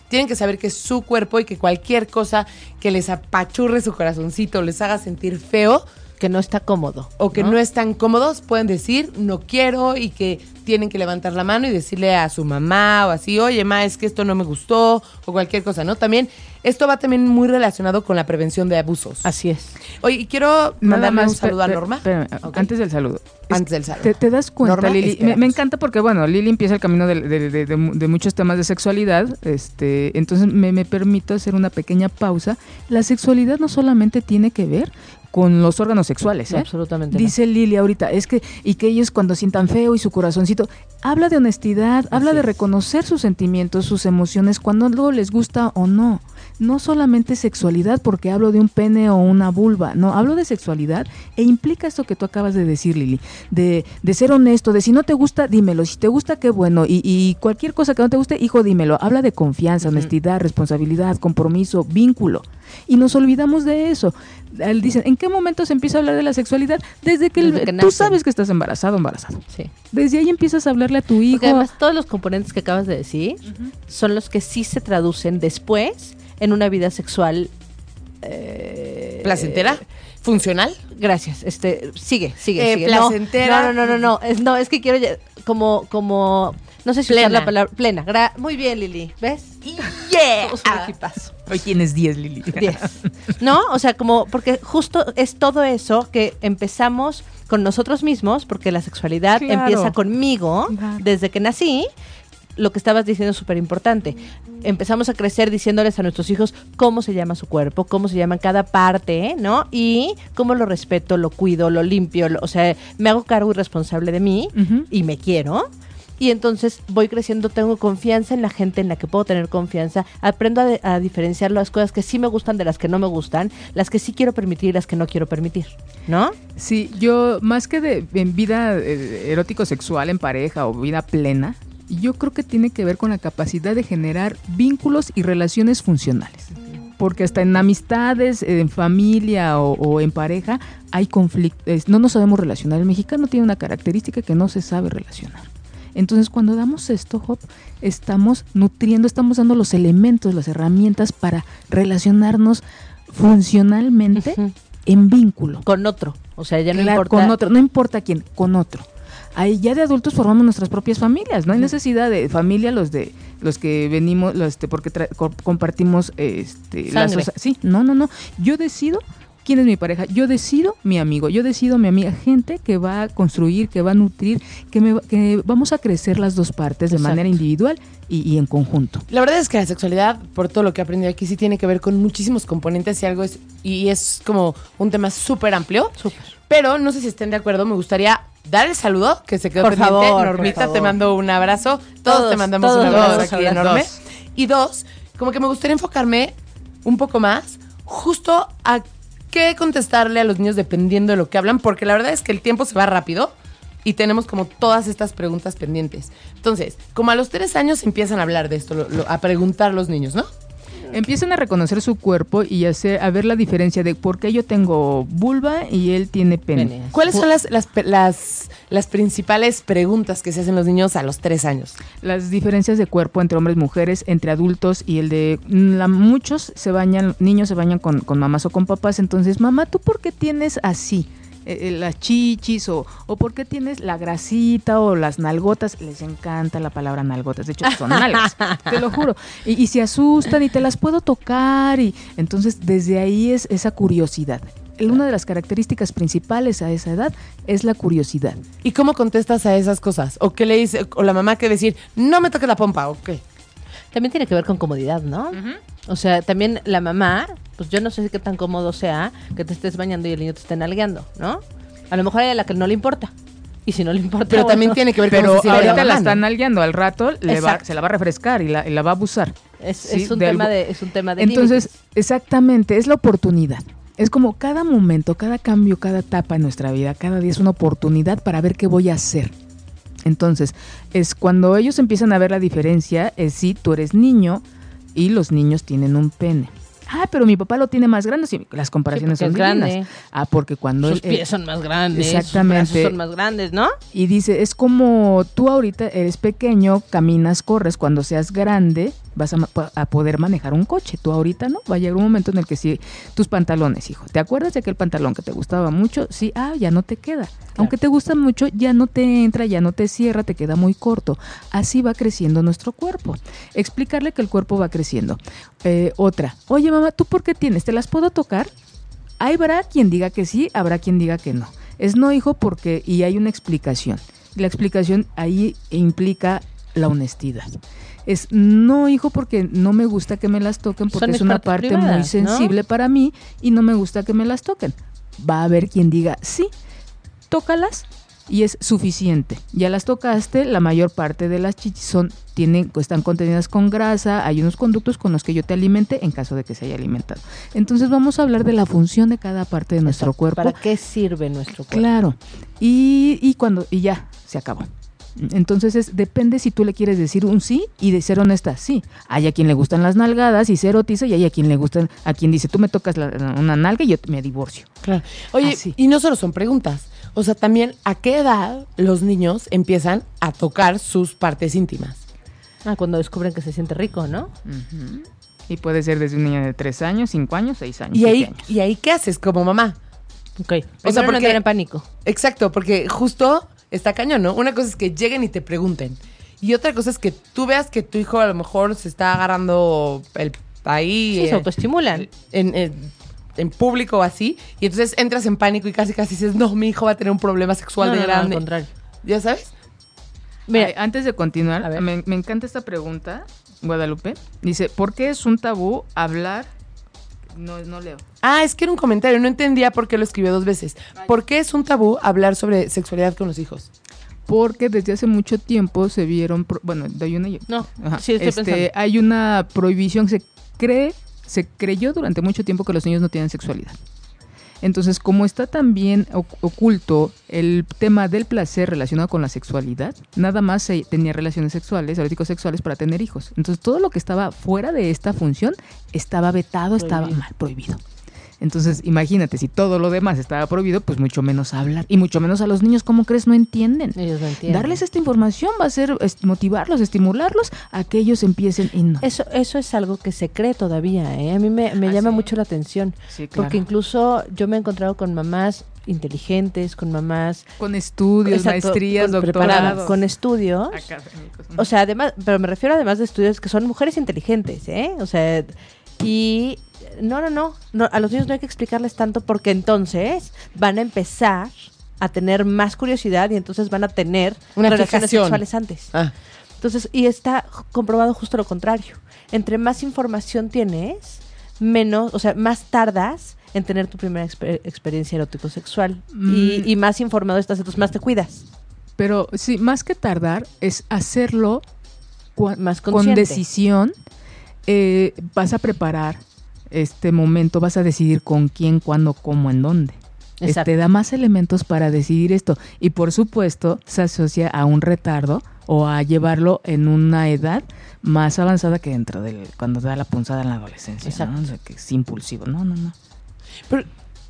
tienen que saber que es su cuerpo y que cualquier cosa que les apachurre su corazoncito, les haga sentir feo, Que no está cómodo. o que no, están cómodos, pueden decir no quiero y que tienen que levantar la mano y decirle a su mamá o así, oye, ma, es que esto no me gustó o cualquier cosa, ¿no? También, esto va también muy relacionado con la prevención de abusos. Así es. Oye, y quiero Nada mandarle un saludo a Norma. espérame. Antes del saludo. Es- Antes del saludo. Te, te das cuenta, Norma, Lili. Me, encanta porque, bueno, Lili empieza el camino de, de- de- de mu- de muchos temas de sexualidad. Este, entonces me, me permito hacer una pequeña pausa. La sexualidad no solamente tiene que ver con los órganos sexuales. ¿eh? Absolutamente no. Dice Lili ahorita, es que, y que ellos cuando sientan feo y su corazoncito, habla de honestidad, habla de reconocer sus sentimientos, sus emociones, cuando algo les gusta o no. No solamente sexualidad, porque hablo de un pene o una vulva, no, hablo de sexualidad e implica esto que tú acabas de decir, Lili, de, de ser honesto, de si no te gusta, dímelo, si te gusta, qué bueno, y, y cualquier cosa que no te guste, hijo, dímelo. Habla de confianza, honestidad, responsabilidad, compromiso, vínculo. Y nos olvidamos de eso. Él Dicen, ¿en qué momento se empieza a hablar de la sexualidad? Desde que, el- que tú sabes que estás embarazado embarazado. Sí. Desde ahí empiezas a hablarle a tu hijo. Porque además todos los componentes que acabas de decir son los que sí se traducen después en una vida sexual. eh, ¿Placentera? ¿Funcional? Gracias. Este, sigue, sigue, Eh, sigue. placentera. No, no, no, no, no. Es, no, es que quiero ya- como, como, no sé si usar la palabra plena. Gra- Muy bien, Lili. ¿Ves? Yeah. Somos un equipazo. Hoy tienes 10, Lili. 10. ¿No? O sea, como, porque justo es todo eso que empezamos con nosotros mismos, porque la sexualidad Claro. empieza conmigo Claro. desde que nací. Lo que estabas diciendo es súper importante. Empezamos a crecer diciéndoles a nuestros hijos cómo se llama su cuerpo, cómo se llama cada parte, ¿no? Y cómo lo respeto, lo cuido, lo limpio, lo- o sea, me hago cargo y responsable de mí y me quiero. Y entonces voy creciendo, tengo confianza en la gente en la que puedo tener confianza, aprendo a, de- a diferenciar las cosas que sí me gustan de las que no me gustan, las que sí quiero permitir y las que no quiero permitir, ¿no? Sí, yo más que de en vida eh, erótico-sexual en pareja o vida plena, yo creo que tiene que ver con la capacidad de generar vínculos y relaciones funcionales. Porque hasta en amistades, en familia o, o en pareja hay conflictos. No nos sabemos relacionar. El mexicano tiene una característica que no se sabe relacionar. Entonces, cuando damos esto, Hop, estamos nutriendo, estamos dando los elementos, las herramientas para relacionarnos funcionalmente en vínculo. Con otro, o sea, ya no Claro, importa. con otro, no importa quién, con otro. Ahí ya de adultos formamos nuestras propias familias, no hay necesidad de familia los de los que venimos, los este, porque tra- co- compartimos este Sangre. lazos- sí, no, no, no. Yo decido quién es mi pareja, yo decido mi amigo, yo decido mi amiga, gente que va a construir, que va a nutrir, que me que vamos a crecer las dos partes de Exacto. manera individual y, y en conjunto. La verdad es que la sexualidad, por todo lo que he aprendido aquí, sí tiene que ver con muchísimos componentes y algo es, y es como un tema súper amplio. Súper. Pero no sé si estén de acuerdo, me gustaría dar el saludo que se quedó Por pendiente. favor, Normita, te mando un abrazo. Todos, Todos, te mandamos todos un abrazo aquí enorme. Dos. Y dos, como que me gustaría enfocarme un poco más justo a qué contestarle a los niños dependiendo de lo que hablan, porque la verdad es que el tiempo se va rápido y tenemos como todas estas preguntas pendientes. Entonces, como a los tres años empiezan a hablar de esto, lo- lo- a preguntar los niños, ¿no? Empiezan a reconocer su cuerpo y hacer, a ver la diferencia de por qué yo tengo vulva y él tiene pene. ¿Cuáles son las, las, pe- las, las principales preguntas que se hacen los niños a los tres años? las diferencias de cuerpo entre hombres y mujeres, entre adultos y el de mm, la- muchos se bañan, niños se bañan con, con mamás o con papás, entonces, mamá, ¿tú por qué tienes así? Eh, eh, las chichis o, o por qué tienes la grasita o las nalgotas, les encanta la palabra nalgotas, de hecho son nalgas, te lo juro, y, y se asustan y te las puedo tocar y entonces desde ahí es esa curiosidad. Una de las características principales a esa edad es la curiosidad. ¿Y cómo contestas a esas cosas? ¿O qué le dice? ¿O la mamá que decir, no me toques la pompa? ¿O qué? También tiene que ver con comodidad, ¿no? O sea, también la mamá, pues yo no sé qué tan cómodo sea que te estés bañando y el niño te esté nalgueando, ¿no? A lo mejor hay a la que no le importa. Y si no le importa. Pero también tiene que ver con Pero si la ahorita la ¿no? están nalgueando, al rato le va- se la va a refrescar y la, y la va a abusar. Es, Sí, es un de tema de, es un tema de Entonces, límites. exactamente, es la oportunidad. Es como cada momento, cada cambio, cada etapa en nuestra vida, cada día es una oportunidad para ver qué voy a hacer. Entonces, es cuando ellos empiezan a ver la diferencia, es si tú eres niño y los niños tienen un pene. Ah, pero mi papá lo tiene más grande. Sí, las comparaciones Sí, son porque es divinas. grande. Ah, porque cuando sus él- él- pies son más grandes, Exactamente. sus son más grandes, ¿no? y dice, es como tú ahorita eres pequeño, caminas, corres, cuando seas grande vas a, poder manejar un coche. Tú ahorita no, va a llegar un momento en el que sí, tus pantalones, hijo, ¿te acuerdas de aquel pantalón que te gustaba mucho? Sí, ah, ya no te queda. Aunque te gusta mucho, ya no te entra, ya no te cierra, te queda muy corto. Así va creciendo nuestro cuerpo. Explicarle que el cuerpo va creciendo. Eh, otra, oye mamá, ¿tú por qué tienes? ¿Te las puedo tocar? Habrá quien diga que sí, habrá quien diga que no. Es no, hijo, porque, y hay una explicación. La explicación ahí implica la honestidad. Es no, hijo, porque no me gusta que me las toquen, porque Son es una parte muy sensible para mí y no me gusta que me las toquen. va a haber quien diga, sí, tócalas y es suficiente. Ya las tocaste, la mayor parte de las chichis son, tienen, están contenidas con grasa, hay unos conductos con los que yo te alimente en caso de que se haya alimentado. Entonces vamos a hablar de la función de cada parte de nuestro Exacto. cuerpo. ¿Para qué sirve nuestro cuerpo? Claro. Y, y cuando, y ya, se acabó. Entonces es, depende si tú le quieres decir un sí y de ser honesta, sí. Hay a quien le gustan las nalgadas y se erotiza y hay a quien le gustan, a quien dice, tú me tocas la- una nalga y yo me divorcio. Claro. Oye, Así. y no solo son preguntas. O sea, también, ¿a qué edad los niños empiezan a tocar sus partes íntimas? Ah, cuando descubren que se siente rico, ¿no? Y puede ser desde un niño de 3 años, 5 años, 6 años. ¿Y ahí, años. ¿Y ahí qué haces como mamá? Ok. O sea, porque- porque en pánico. Exacto, porque justo está cañón, ¿no? Una cosa es que lleguen y te pregunten. Y otra cosa es que tú veas que tu hijo a lo mejor se está agarrando el ahí. Sí, eh, se autoestimulan. en, en- en público o así. Y entonces entras en pánico y casi casi dices, no, mi hijo va a tener un problema sexual No, de no, no, al grande. contrario. ¿Ya sabes? Mira, Ay, antes de A continuar, ver. me, me encanta esta pregunta, Guadalupe. Dice, ¿por qué es un tabú hablar? No, no leo. Ah, es que era un comentario, no entendía por qué lo escribió dos veces. ¿Por qué es un tabú hablar sobre sexualidad con los hijos? Porque desde hace mucho tiempo se vieron, pro- bueno, doy una no, Ajá. sí, estoy Este, pensando. hay una prohibición, se cree, se creyó durante mucho tiempo que los niños no tienen sexualidad. Entonces, como está también oc- oculto el tema del placer relacionado con la sexualidad, nada más se tenía relaciones sexuales, eróticos sexuales para tener hijos. Entonces, todo lo que estaba fuera de esta función estaba vetado, estaba mal, prohibido. Entonces, imagínate, si todo lo demás estaba prohibido, pues mucho menos hablar. Y mucho menos a los niños, ¿cómo crees? No entienden. Ellos no entienden. Darles esta información va a ser motivarlos, estimularlos a que ellos empiecen y no. Eso, eso es algo que se cree todavía, ¿eh? A mí me, me Ah, llama sí. mucho la atención. Sí, claro. Porque incluso yo me he encontrado con mamás inteligentes, con mamás... Con estudios, Exacto, maestrías, con- doctorados. Con estudios. académicos. O sea, además, pero me refiero además de estudios que son mujeres inteligentes, ¿eh? O sea, y no, no, no, no, a los niños no hay que explicarles tanto porque entonces van a empezar a tener más curiosidad y entonces van a tener Una relaciones sexuales antes. Ah, Entonces, y está comprobado justo lo contrario. Entre más información tienes, menos, o sea, más tardas en tener tu primera exper- experiencia erótico-sexual. Mm. y más informado estás, entonces más te cuidas. Pero sí, más que tardar, es hacerlo Más con decisión. Eh, vas a preparar este momento, vas a decidir con quién, cuándo, cómo, en dónde. Exacto. Te da más elementos para decidir esto. Y por supuesto, se asocia a un retardo o a llevarlo en una edad más avanzada que dentro del cuando te da la punzada en la adolescencia. ¿no? O sea, que es impulsivo. No, no, no. pero-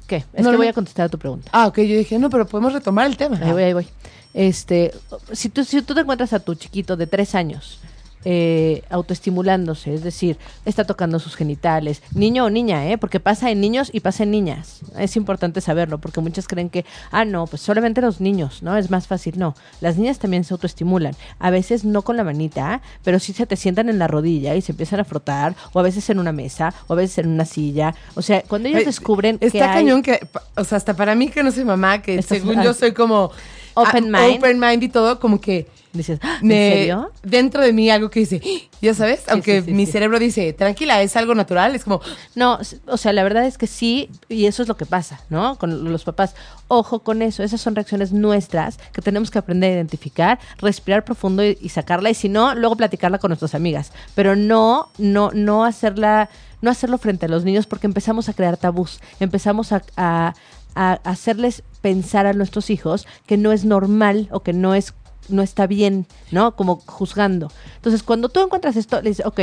¿Qué? Es No, que voy a contestar a tu pregunta. ah, ok, yo dije, no, pero podemos retomar el tema. Ahí voy, ahí voy. Este, si tú, si tú te encuentras a tu chiquito de tres años eh, autoestimulándose, es decir, está tocando sus genitales, niño o niña, ¿eh? Porque pasa en niños y pasa en niñas. Es importante saberlo, porque muchas creen que, ah, no, pues solamente los niños, ¿no? Es más fácil. No, las niñas también se autoestimulan. A veces no con la manita, pero sí se te sientan en la rodilla y se empiezan a frotar, o a veces en una mesa, o a veces en una silla. O sea, cuando ellos descubren que Está hay- cañón que, o sea, hasta para mí que no soy mamá, que Estás- según yo soy como Open ah, mind. open mind y todo, como que dices, "Ah, ¿en me- serio? dentro de mí algo que dice, ya sabes, aunque sí, mi cerebro dice, tranquila, es algo natural, es como, No, o sea, la verdad es que sí, y eso es lo que pasa, ¿no? Con los papás. Ojo con eso, esas son reacciones nuestras que tenemos que aprender a identificar, respirar profundo y, y sacarla, y si no, luego platicarla con nuestras amigas. Pero no, no, no hacerla, no hacerlo frente a los niños porque empezamos a crear tabús, empezamos a, a- a hacerles pensar a nuestros hijos que no es normal o que no es no está bien, ¿no? Como juzgando. Entonces, cuando tú encuentras esto, le dices, ok,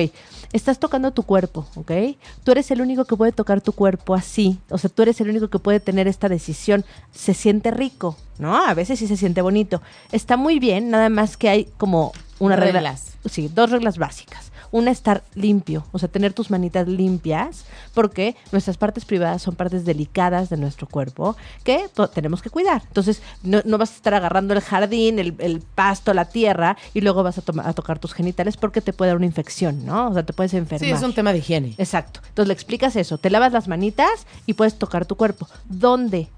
estás tocando tu cuerpo, ¿ok? Tú eres el único que puede tocar tu cuerpo así. O sea, tú eres el único que puede tener esta decisión. Se siente rico, ¿no? A veces sí se siente bonito. Está muy bien, nada más que hay como una regla. Reglas. Sí, dos reglas básicas. Una, estar limpio, o sea, tener tus manitas limpias, porque nuestras partes privadas son partes delicadas de nuestro cuerpo que tenemos que cuidar. Entonces, no, no vas a estar agarrando el jardín, el, el pasto, la tierra, y luego vas a, a tocar tus genitales porque te puede dar una infección, ¿no? O sea, te puedes enfermar. sí, es un tema de higiene. Exacto. Entonces le explicas eso. Te lavas las manitas y puedes tocar tu cuerpo. ¿Dónde?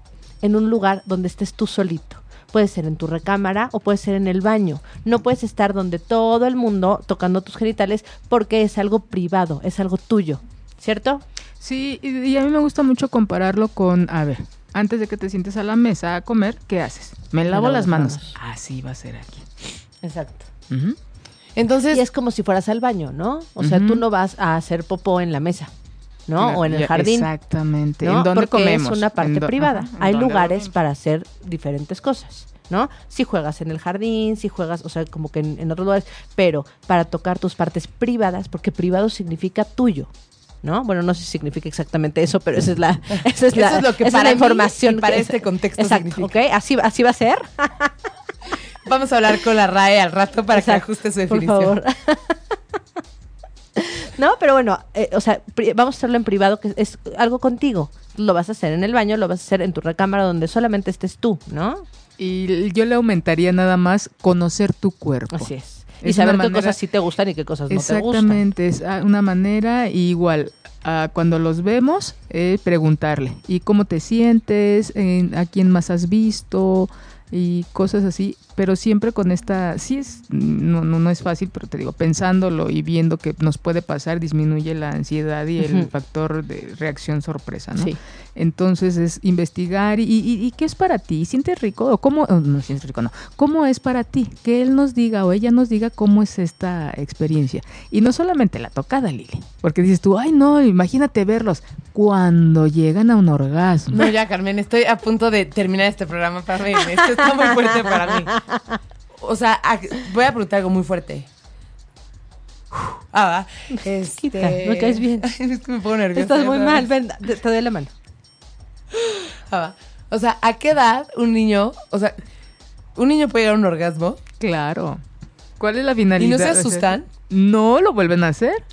En un lugar donde estés tú solito. Puede ser en tu recámara o puede ser en el baño. No puedes estar donde todo el mundo tocando tus genitales porque es algo privado, es algo tuyo. ¿Cierto? Sí, y, y a mí me gusta mucho compararlo con, a ver, Antes de que te sientes a la mesa a comer, ¿qué haces? Me lavo lavo las manos. manos. Así va a ser aquí. Exacto. Entonces, Y es como si fueras al baño, ¿no? O sea, tú no vas a hacer popó en la mesa, ¿no? o en el jardín. Exactamente. ¿no? ¿En dónde Porque comemos? es una ¿En parte privada. ajá, ¿en Hay lugares dormimos? para hacer diferentes cosas, ¿no? Si juegas en el jardín, si juegas, o sea, como que en, en otros lugares, pero para tocar tus partes privadas, porque privado significa tuyo. ¿No? Bueno, no sé si significa exactamente eso, pero esa es la, esa es Eso la, es lo que es para la mí información para este contexto Exacto, significa. ¿ok? Así, así va a ser. vamos a hablar con la RAE al rato para Exacto, que ajuste su por definición. favor. no, pero bueno, eh, o sea, vamos a hacerlo en privado, que es algo contigo. Lo vas a hacer en el baño, lo vas a hacer en tu recámara donde solamente estés tú, ¿no? Y yo le aumentaría nada más conocer tu cuerpo. Así es. Y saber qué cosas sí te gustan y qué cosas no te gustan. Exactamente, es ah, una manera igual. ah, cuando los vemos, eh, preguntarle, ¿y cómo te sientes? En- ¿A quién más has visto? Y cosas así, pero siempre con esta, sí es, no, no, no es fácil, pero te digo, pensándolo y viendo que nos puede pasar, disminuye la ansiedad y el factor de reacción sorpresa, ¿no? Sí. Entonces es investigar y, y- y qué es para ti, ¿sientes rico? ¿O cómo, oh, no sientes rico, no, cómo es para ti? Que él nos diga o ella nos diga cómo es esta experiencia. Y no solamente la tocada, Lili, porque dices tú, ay no, imagínate verlos cuando llegan a un orgasmo. No, ya, Carmen, estoy a punto de terminar este programa para mí. Esto está muy fuerte para mí. O sea, voy a preguntar algo muy fuerte. Ah, va. Este... Quita, me caes bien. Es que me pongo nerviosa. Estás muy mal, ven, te, doy la mano. Ah, va. O sea, ¿a qué edad un niño, o sea, un niño puede llegar a un orgasmo? Claro. ¿Cuál es la finalidad? ¿Y no se asustan? No, lo vuelven a hacer.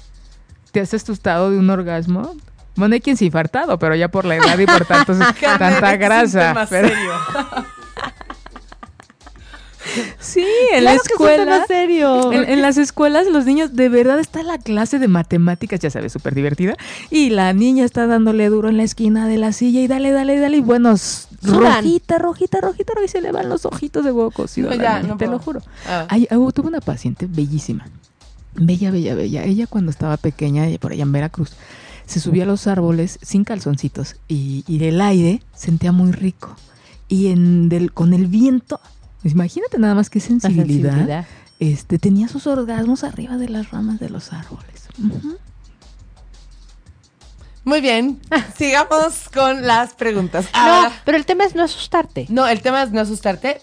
¿Te has asustado de un orgasmo? Bueno, hay quien se ha infartado, pero ya por la edad y por Carmen, tanta este grasa. pero- serio. Sí, en Claro la que escuela. tema serio. En, en las escuelas los niños, de verdad está la clase de matemáticas, ya sabes, súper divertida. Y la niña está dándole duro en la esquina de la silla y dale, dale, dale. Y bueno, rojita, rojita, rojita, y se le van los ojitos de huevo cocido. No, ya, te puedo. lo juro. Ah. Ay, ah, tuve una paciente bellísima. Bella, bella, bella. Ella cuando estaba pequeña, eh, por allá en Veracruz, se subía a los árboles sin calzoncitos y, y el aire sentía muy rico. Y en del, con el viento, imagínate nada más qué sensibilidad, sensibilidad. Este, tenía sus orgasmos arriba de las ramas de los árboles. Muy bien, sigamos con las preguntas. No, Ahora- pero el tema es no asustarte. no, el tema es no asustarte.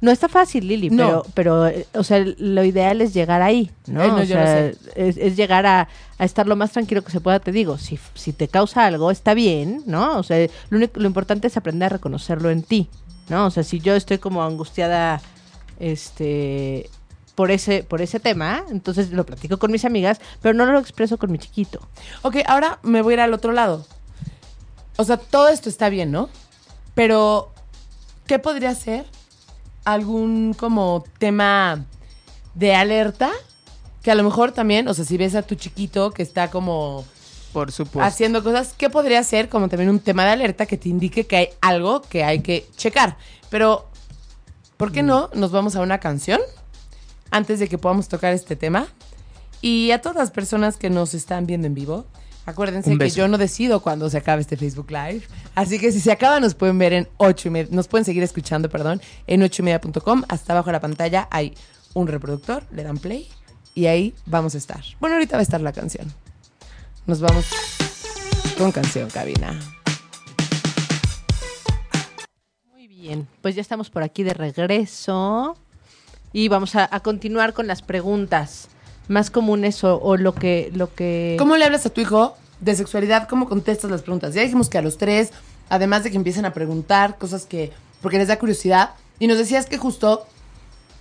No está fácil, Lili, No. pero, pero, eh, o sea, lo ideal es llegar ahí, ¿no? Eh, no, o sea. Es, es llegar a, a estar lo más tranquilo que se pueda, te digo. Si, si te causa algo, está bien, ¿no? O sea, lo, único- lo importante es aprender a reconocerlo en ti, ¿no? O sea, si yo estoy como angustiada, este por ese por ese tema, entonces lo platico con mis amigas, pero no lo expreso con mi chiquito. Ok, ahora me voy a ir al otro lado. O sea, todo esto está bien, ¿no? Pero, ¿qué podría ser algún como tema de alerta? Que a lo mejor también, o sea, si ves a tu chiquito que está como Por supuesto. haciendo cosas, ¿qué podría ser como también un tema de alerta que te indique que hay algo que hay que checar? Pero, ¿por qué no nos vamos a una canción antes de que podamos tocar este tema? Y a todas las personas que nos están viendo en vivo, acuérdense que yo no decido cuándo se acabe este Facebook Live. Así que si se acaba, nos pueden ver en 8 y media, nos pueden seguir escuchando, perdón, en 8 y media.com. Hasta abajo de la pantalla hay un reproductor, le dan play y ahí vamos a estar. Bueno, ahorita va a estar la canción. Nos vamos con canción, cabina. Muy bien, pues ya estamos por aquí de regreso y vamos a, a continuar con las preguntas más comunes o, o lo que lo que ¿Cómo le hablas a tu hijo de sexualidad? ¿Cómo contestas las preguntas? Ya dijimos que a los tres, además de que empiecen a preguntar cosas que, porque les da curiosidad, y nos decías que justo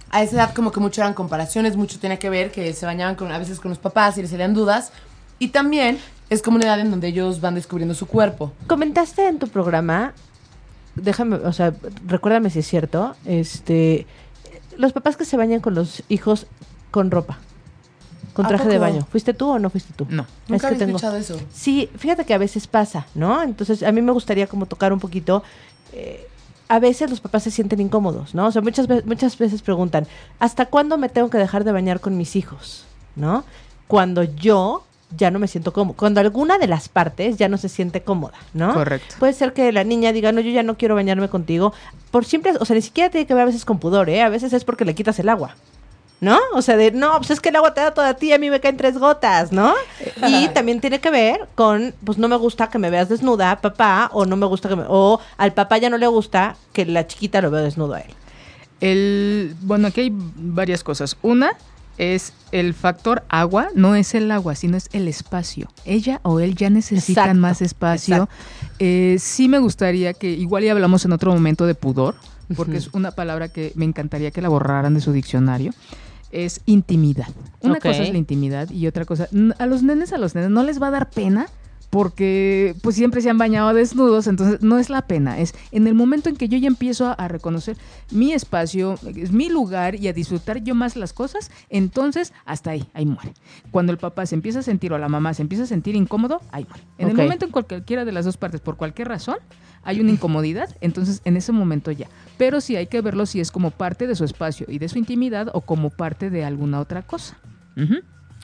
a esa edad como que mucho eran comparaciones, mucho tenía que ver que se bañaban con, a veces con los papás y les salían dudas, y también es como una edad en donde ellos van descubriendo su cuerpo. comentaste en tu programa, déjame, o sea, recuérdame si es cierto, este los papás que se bañan con los hijos con ropa, con ¿A traje de baño. ¿Fuiste tú o no fuiste tú? No. Es Nunca que había tengo- escuchado eso. Sí, fíjate que a veces pasa, ¿no? Entonces, a mí me gustaría como tocar un poquito. eh, a veces los papás se sienten incómodos, ¿no? O sea, muchas, ve- muchas veces preguntan, ¿hasta cuándo me tengo que dejar de bañar con mis hijos? ¿No? Cuando yo ya no me siento cómodo. Cuando alguna de las partes ya no se siente cómoda, ¿no? Correcto. Puede ser que la niña diga, no, yo ya no quiero bañarme contigo. Por simple, o sea, ni siquiera tiene que ver a veces con pudor, ¿eh? A veces es porque le quitas el agua. ¿No? O sea, de, no, pues es que el agua te da toda a ti, a mí me caen tres gotas, ¿no? Y también tiene que ver con, pues no me gusta que me veas desnuda, papá, o no me gusta que me, o al papá ya no le gusta que la chiquita lo vea desnudo a él. El, bueno, aquí hay varias cosas. Una es el factor agua, no es el agua, sino es el espacio. Ella o él ya necesitan Exacto, más espacio. Eh, sí me gustaría que, igual ya hablamos en otro momento de pudor, porque es una palabra que me encantaría que la borraran de su diccionario. Es intimidad. Una cosa es la intimidad y otra cosa, a los nenes, a los nenes no les va a dar pena porque pues siempre se han bañado desnudos, entonces no es la pena, es en el momento en que yo ya empiezo a, a reconocer mi espacio, es mi lugar y a disfrutar yo más las cosas, entonces hasta ahí, ahí muere. Cuando el papá se empieza a sentir o la mamá se empieza a sentir incómodo, ahí muere. En el momento en cualquiera de las dos partes, por cualquier razón, hay una incomodidad, entonces en ese momento ya. Pero sí hay que verlo si es como parte de su espacio y de su intimidad o como parte de alguna otra cosa.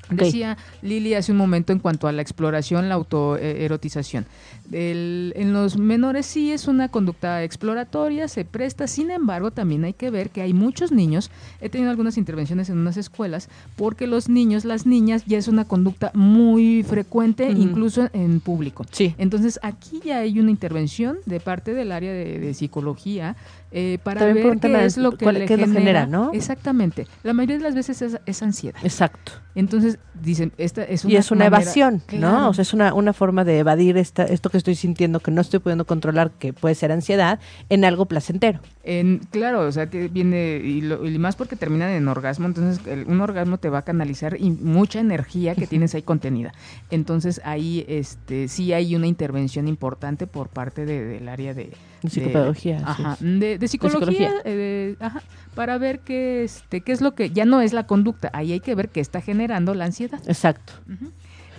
Decía Lili hace un momento en cuanto a la exploración, la autoerotización. El- en los menores sí es una conducta exploratoria, se presta, sin embargo también hay que ver que hay muchos niños, he tenido algunas intervenciones en unas escuelas, porque los niños, las niñas ya es una conducta muy frecuente, incluso en público. Sí. Entonces aquí ya hay una intervención de parte del área de, de psicología eh, para También ver qué es lo que cuál- le qué lo genera. genera, ¿no? Exactamente. La mayoría de las veces es, es ansiedad. Exacto. Entonces dicen, esta es una y es una manera- evasión, ¿no? Claro. O sea, es una, una forma de evadir esta, esto que estoy sintiendo que no estoy pudiendo controlar, que puede ser ansiedad, en algo placentero. En, claro, o sea, viene, y, lo- y más porque terminan en orgasmo, entonces el- un orgasmo te va a canalizar y mucha energía que tienes ahí contenida. Entonces ahí este sí hay una intervención importante por parte de- del área de... De psicopedagogía. Ajá, de, de psicología, psicología. eh, de- ajá, para ver qué, este, qué es lo que... Ya no es la conducta, ahí hay que ver qué está generando la ansiedad. Exacto. Ujú.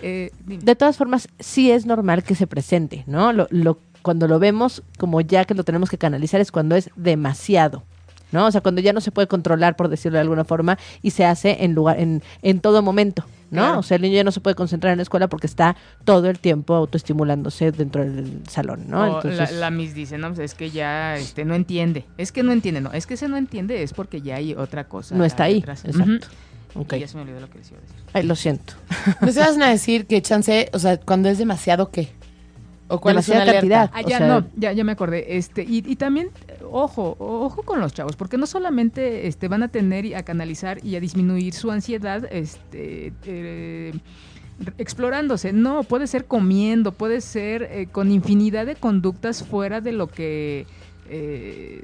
Eh. De todas formas, sí es normal que se presente, ¿no? Lo, lo, cuando lo vemos, como ya que lo tenemos que canalizar, es cuando es demasiado. ¿No? O sea, cuando ya no se puede controlar, por decirlo de alguna forma, y se hace en lugar, en, en todo momento, ¿no? Claro. O sea, el niño ya no se puede concentrar en la escuela porque está todo el tiempo autoestimulándose dentro del salón, ¿no? O Entonces, la, la Miss dice, no, pues es que ya este, no entiende. Es que no entiende, no. Es que ese no entiende es porque ya hay otra cosa. no está ahí. detrás. Exacto. Ok. Y ya se me olvidó lo que les iba a decir. Ay, lo siento. ¿No se van a decir que chance, o sea, cuando es demasiado qué? ¿O cuál es Demasiada una alerta? cantidad. Ah, O ya, sea- no, ya, ya me acordé. Este, y, y también, ojo, ojo con los chavos, porque no solamente este, van a tener y a canalizar y a disminuir su ansiedad, este, eh, explorándose. No, puede ser comiendo, puede ser eh, con infinidad de conductas fuera de lo que eh,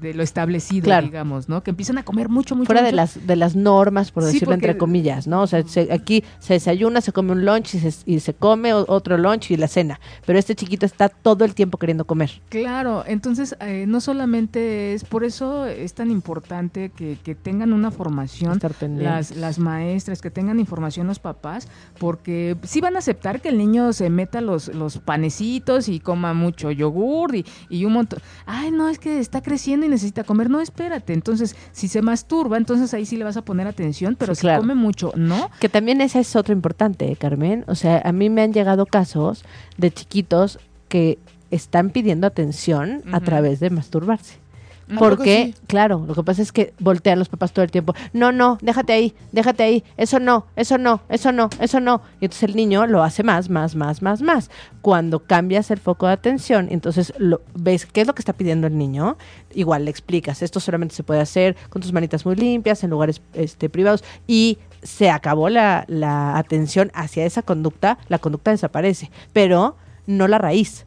de lo establecido, Claro. digamos, ¿no? Que empiezan a comer mucho, mucho. Fuera de las, de las normas, por Sí, decirlo porque- entre comillas, ¿no? O sea, se- aquí se desayuna, se come un lunch y se, y se come otro lunch y la cena. Pero este chiquito está todo el tiempo queriendo comer. Claro, entonces eh, no solamente es, por eso es tan importante que, que tengan una formación las, las maestras, que tengan información los papás, porque sí van a aceptar que el niño se meta los, los panecitos y coma mucho yogur y, y un montón. Ay, no, es que está creciendo y necesita comer. No, espérate. Entonces, si se masturba, entonces ahí sí le vas a poner atención, pero Sí, si claro. come mucho, no. Que también esa es otra importante, ¿eh, Carmen. O sea, a mí me han llegado casos de chiquitos que están pidiendo atención a través de masturbarse. ¿A poco Porque, sí? claro, lo que pasa es que voltean los papás todo el tiempo. No, no, déjate ahí, déjate ahí. Eso no, eso no, eso no, eso no. Y entonces el niño lo hace más, más, más, más, más. Cuando cambias el foco de atención, entonces lo, ves qué es lo que está pidiendo el niño. Igual le explicas, esto solamente se puede hacer con tus manitas muy limpias, en lugares este, privados. Y se acabó la, la atención hacia esa conducta, la conducta desaparece. Pero no la raíz.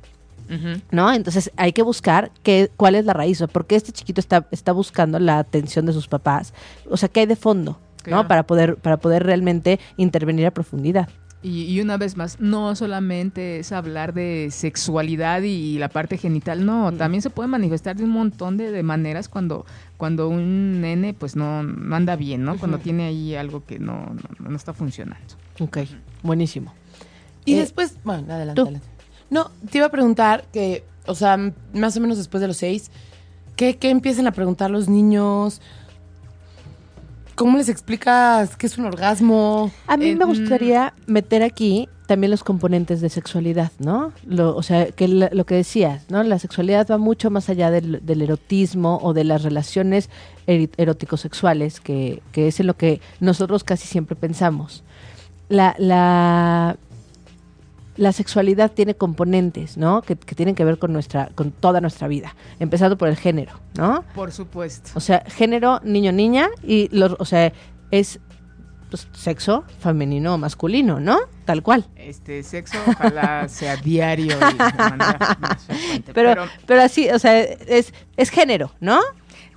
¿No? Entonces hay que buscar qué, cuál es la raíz, o por qué este chiquito está, está buscando la atención de sus papás, o sea, qué hay de fondo, Claro. ¿no? Para poder, para poder realmente intervenir a profundidad. Y, y una vez más, no solamente es hablar de sexualidad y la parte genital, no, también se puede manifestar de un montón de, de maneras cuando, cuando un nene pues no, no anda bien, ¿no? Cuando tiene ahí algo que no, no, no está funcionando. Ok, buenísimo. Y Eh, después, bueno, adelante, tú. adelante. No, te iba a preguntar que, o sea, más o menos después de los seis, ¿qué, qué empiezan a preguntar los niños? ¿Cómo les explicas qué es un orgasmo? A mí Eh, me gustaría meter aquí también los componentes de sexualidad, ¿no? Lo, o sea, que la- lo que decías, ¿no? La sexualidad va mucho más allá del, del erotismo o de las relaciones eri- erótico-sexuales, que, que es en lo que nosotros casi siempre pensamos. La, la, la sexualidad tiene componentes, ¿no? Que, que tienen que ver con nuestra, con toda nuestra vida, empezando por el género, ¿no? Por supuesto. O sea, género niño-niña y, los, o sea, es pues, sexo femenino o masculino, ¿no? Tal cual. Este sexo ojalá sea diario y de manera más frecuente. Pero, pero, así, o sea, es, es género, ¿no?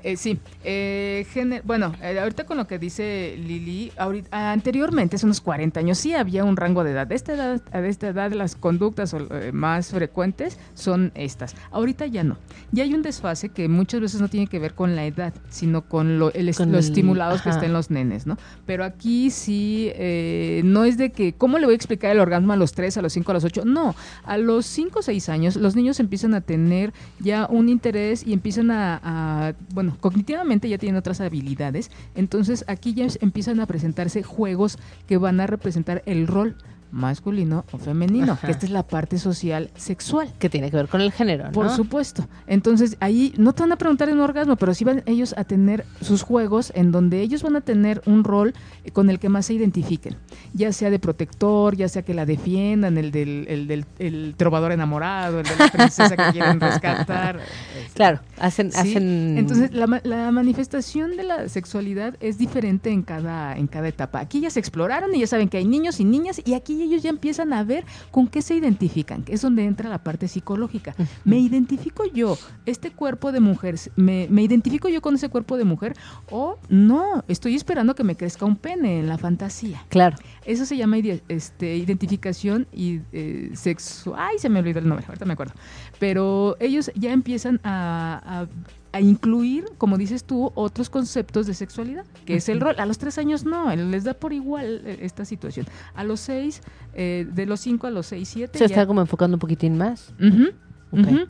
Eh, sí, eh, bueno, eh, ahorita con lo que dice Lili, ahorita, anteriormente, hace unos 40 años, sí había un rango de edad. De esta edad, a esta edad las conductas eh, más frecuentes son estas. Ahorita ya no. Ya hay un desfase que muchas veces no tiene que ver con la edad, sino con lo, el, Con los el- estimulados que estén los nenes, ¿no? Pero aquí sí, eh, no es de que, ¿cómo le voy a explicar el orgasmo a los 3, a los 5, a los 8? No, a los 5 o 6 años los niños empiezan a tener ya un interés y empiezan a, a- bueno, cognitivamente ya tienen otras habilidades, entonces aquí ya empiezan a presentarse juegos que van a representar el rol masculino o femenino, Ajá. que esta es la parte social sexual. Que tiene que ver con el género, ¿no? Por supuesto. Entonces, ahí no te van a preguntar en un orgasmo, pero sí van ellos a tener sus juegos en donde ellos van a tener un rol con el que más se identifiquen. Ya sea de protector, ya sea que la defiendan, el del, el del el trovador enamorado, el de la princesa que quieren rescatar. Claro, hacen, Sí, hacen. Entonces, la, la manifestación de la sexualidad es diferente en cada, en cada etapa. Aquí ya se exploraron y ya saben que hay niños y niñas y aquí ellos ya empiezan a ver con qué se identifican, que es donde entra la parte psicológica. ¿Me identifico yo, este cuerpo de mujer, me, me identifico yo con ese cuerpo de mujer o no? Estoy esperando que me crezca un pene en la fantasía. Claro. Eso se llama este, identificación y eh, sexo. Ay, se me olvidó el nombre, ahorita me acuerdo. Pero ellos ya empiezan a, a- a incluir, como dices tú, otros conceptos de sexualidad, que es el rol. A los tres años no, les da por igual eh, esta situación. A los seis, eh, de los cinco a los seis, siete. Se ya- está como enfocando un poquitín más.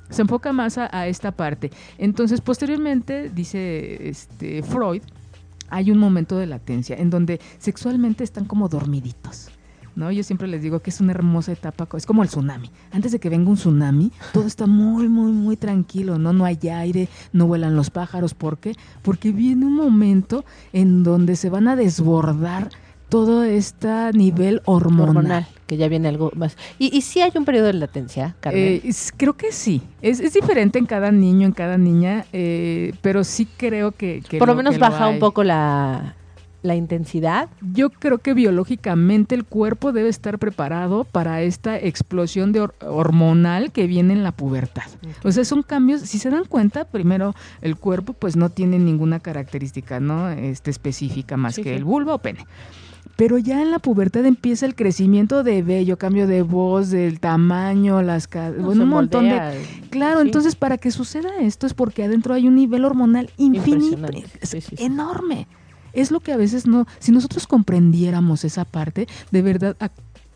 Se enfoca más a, a esta parte. Entonces, posteriormente, dice este Freud, hay un momento de latencia en donde sexualmente están como dormiditos. ¿No? Yo siempre les digo que es una hermosa etapa, es como el tsunami. Antes de que venga un tsunami, todo está muy, muy, muy tranquilo, ¿no? No hay aire, no vuelan los pájaros. ¿Por qué? Porque viene un momento en donde se van a desbordar todo este nivel hormonal. Hormonal, que ya viene algo más. Y, y sí hay un periodo de latencia, Carmen. Eh, es- creo que sí. Es, es diferente en cada niño, en cada niña, eh, pero sí creo que... que Por lo lo- menos lo baja un poco la, la intensidad. Yo creo que biológicamente el cuerpo debe estar preparado para esta explosión de hor- hormonal que viene en la pubertad. O sea, son cambios, si se dan cuenta, primero el cuerpo pues no tiene ninguna característica, ¿no? Este específica más Sí, que sí. el vulva o pene. Pero ya en la pubertad empieza el crecimiento de vello, cambio de voz, del tamaño, las No, bueno, un montón de moldea, Claro, sí. entonces para que suceda esto es porque adentro hay un nivel hormonal infinito, sí, sí. enorme. Es lo que a veces no, si nosotros comprendiéramos esa parte, de verdad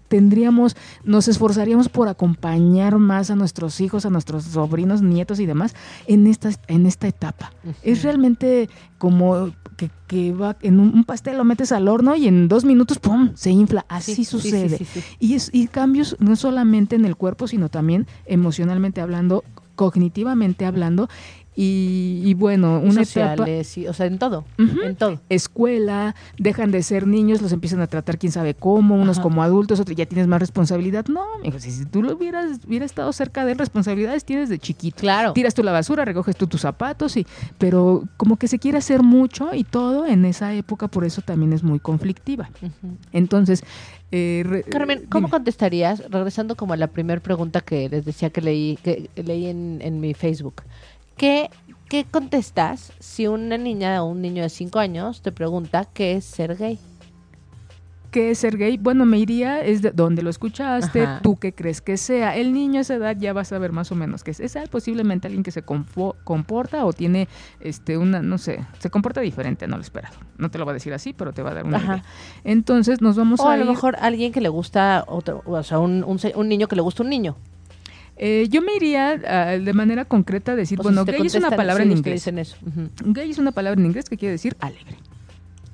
tendríamos, nos esforzaríamos por acompañar más a nuestros hijos, a nuestros sobrinos, nietos y demás en esta, en esta etapa. Es realmente como que, que va en un, pastel lo metes al horno y en dos minutos ¡pum! se infla. Así Sí, sí, sí, sucede. sí, sí. Y, es, y cambios no solamente en el cuerpo, sino también emocionalmente hablando, cognitivamente hablando. Y, y bueno, una etapa. sociales, sí, o sea, en todo. En todo. Escuela, dejan de ser niños, los empiezan a tratar quién sabe cómo, unos Ajá. como adultos, otros ya tienes más responsabilidad. No, mijo, si, si tú lo hubieras, hubieras estado cerca de él, responsabilidades tienes de chiquito. Claro. Tiras tú la basura, recoges tú tus zapatos, y, pero como que se quiere hacer mucho y todo en esa época, por eso también es muy conflictiva. Entonces, eh, re- Carmen, ¿cómo dime. contestarías, regresando como a la primera pregunta que les decía que leí, que leí en, en mi Facebook, ¿qué, ¿qué contestas si una niña o un niño de 5 años te pregunta qué es ser gay? ¿Qué es ser gay? Bueno, me iría, es de donde lo escuchaste, Ajá. tú qué crees que sea. El niño a esa edad ya va a saber más o menos qué es. Es posiblemente alguien que se comporta o tiene este una, no sé, se comporta diferente, no lo esperado. No te lo va a decir así, pero te va a dar una Ajá. idea. Entonces nos vamos O a, a lo ir- mejor alguien que le gusta otro, o sea, un, un niño que le gusta un niño. Eh, yo me iría ah, de manera concreta a decir, O bueno, si gay es una palabra sí, en inglés. Gay es una palabra en inglés que quiere decir alegre.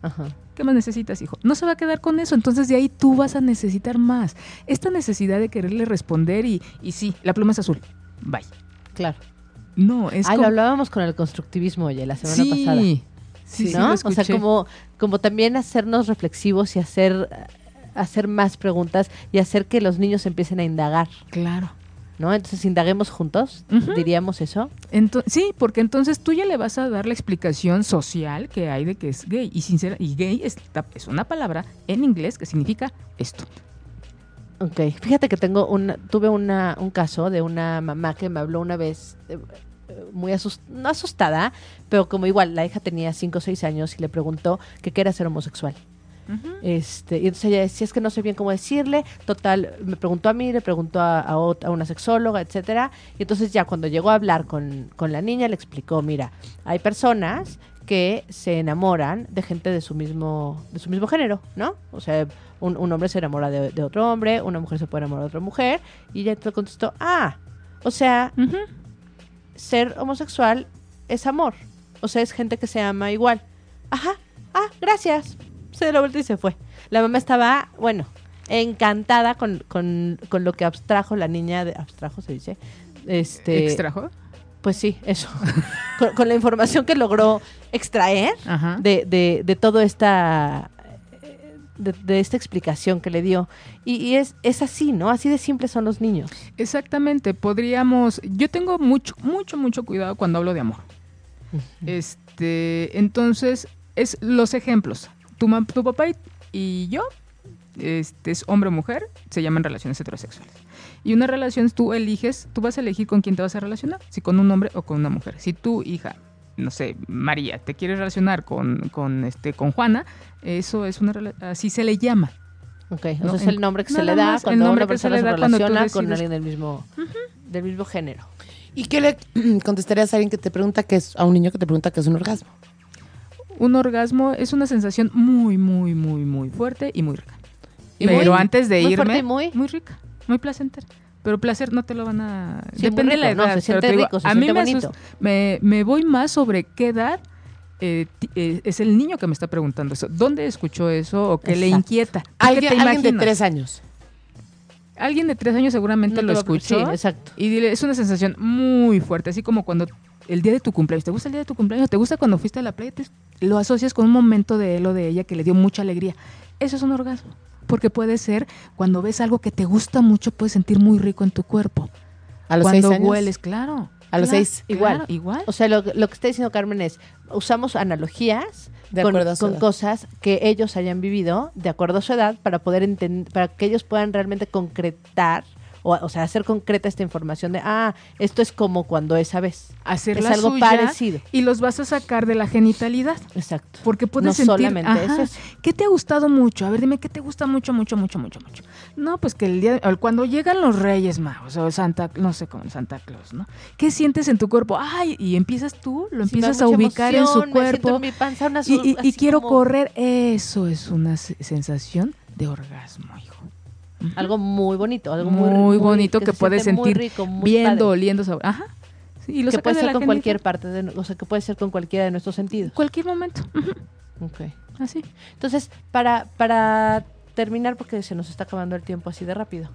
Ajá. ¿Qué más necesitas, hijo? No se va a quedar con eso, entonces de ahí tú vas a necesitar más. Esta necesidad de quererle responder y, y sí, la pluma es azul. Bye. Claro. No, es Ah, lo hablábamos con el constructivismo, oye, la semana sí, pasada. Sí, sí, ¿no? lo o sea, como, como también hacernos reflexivos y hacer, hacer más preguntas y hacer que los niños empiecen a indagar, Claro. ¿No? Entonces, indaguemos juntos, diríamos eso. Ento- sí, porque entonces tú ya le vas a dar la explicación social que hay de que es gay. Y, sincera, y gay es, es una palabra en inglés que significa esto. Ok, fíjate que tengo una, tuve una, un caso de una mamá que me habló una vez eh, muy no asustada, pero como igual la hija tenía 5 o 6 años y le preguntó que qué era ser homosexual. Este, y entonces ella decía, es que no sé bien cómo decirle, total, me preguntó a mí, le preguntó a, a una sexóloga, etcétera, y entonces ya cuando llegó a hablar con, con la niña le explicó, mira, hay personas que se enamoran de gente de su mismo, de su mismo género, ¿no? O sea, un, un hombre se enamora de, de otro hombre, una mujer se puede enamorar de otra mujer, y ella te contestó, ah, o sea, ser homosexual es amor. O sea, es gente que se ama igual. Ajá, ah, gracias. Se dio la vuelta y se fue. La mamá estaba, bueno, encantada con, con, con lo que abstrajo la niña, de, abstrajo se dice. Este, ¿Extrajo? Pues sí, eso. con, con la información que logró extraer de, de, de toda esta de, de esta explicación que le dio. Y, y es, es así, ¿no? Así de simples son los niños. Exactamente, podríamos, yo tengo mucho, mucho, mucho cuidado cuando hablo de amor. Este, entonces, es los ejemplos. Tu, tu papá y, y yo, este, es hombre o mujer, se llaman relaciones heterosexuales. Y una relación tú eliges, tú vas a elegir con quién te vas a relacionar, si con un hombre o con una mujer. Si tu hija, no sé, María, te quieres relacionar con, con, este, con Juana, eso es una así se le llama. Ok, o No, sea, es el nombre que se le da cuando nombre una que se persona le se, relaciona con alguien del mismo, del mismo género. ¿Y qué le contestarías a alguien que te pregunta qué es, a un niño que te pregunta qué es un orgasmo? Un orgasmo es una sensación muy, muy, muy, muy fuerte y muy rica. Y Pero muy- antes de muy irme, fuerte y muy- rica, muy placentera. Pero placer no te lo van a... Sí, muy Depende de la rico, no, edad. se siente te digo, rico, se a mí me, voy más sobre qué edad eh, eh, es el niño que me está preguntando eso. ¿Dónde escuchó eso o qué le inquieta? ¿Tú qué Alguien, te alguien de tres años. Alguien de tres años seguramente No lo escuchó. Sí, exacto. Y dile, es una sensación muy fuerte, así como cuando el día de tu cumpleaños, ¿te gusta el día de tu cumpleaños? ¿Te gusta cuando fuiste a la playa? Te- lo asocias con un momento de él o de ella que le dio mucha alegría. Eso es un orgasmo, porque puede ser cuando ves algo que te gusta mucho, puedes sentir muy rico en tu cuerpo. A los cuando seis años. hueles, claro. A los claro, seis. Igual. claro, igual. O sea, lo, lo que está diciendo Carmen es, usamos analogías De con, acuerdo a su con edad. cosas que ellos hayan vivido de acuerdo a su edad para poder entender, para que ellos puedan realmente concretar, o, o sea, hacer concreta esta información de, ah, esto es como cuando esa vez. Hacer es algo suya parecido. y los vas a sacar de la genitalidad. Exacto. Porque puedes No sentir, solamente ajá, es eso. ¿Qué te ha gustado mucho? A ver, dime, ¿qué te gusta mucho, mucho, mucho, mucho, mucho? No, pues que el día, cuando llegan los Reyes Magos o Santa, no sé cómo, Santa Claus, ¿no? ¿Qué sientes en tu cuerpo? Ay, y empiezas tú, lo Sí, empiezas a ubicar en su cuerpo. en mi panza una y, y- y quiero como correr. Eso es una se- sensación de orgasmo, hijo. Algo muy bonito, algo muy, muy, bonito que, se puedes sentir rico, muy viendo, padre. oliendo, sabor. Ajá. Sí, y lo que puede de ser con cualquier parte, de, o sea, que puede ser con cualquiera de nuestros sentidos. Cualquier momento. Ok. Así. Entonces, para, para terminar, porque se nos está acabando el tiempo así de rápido,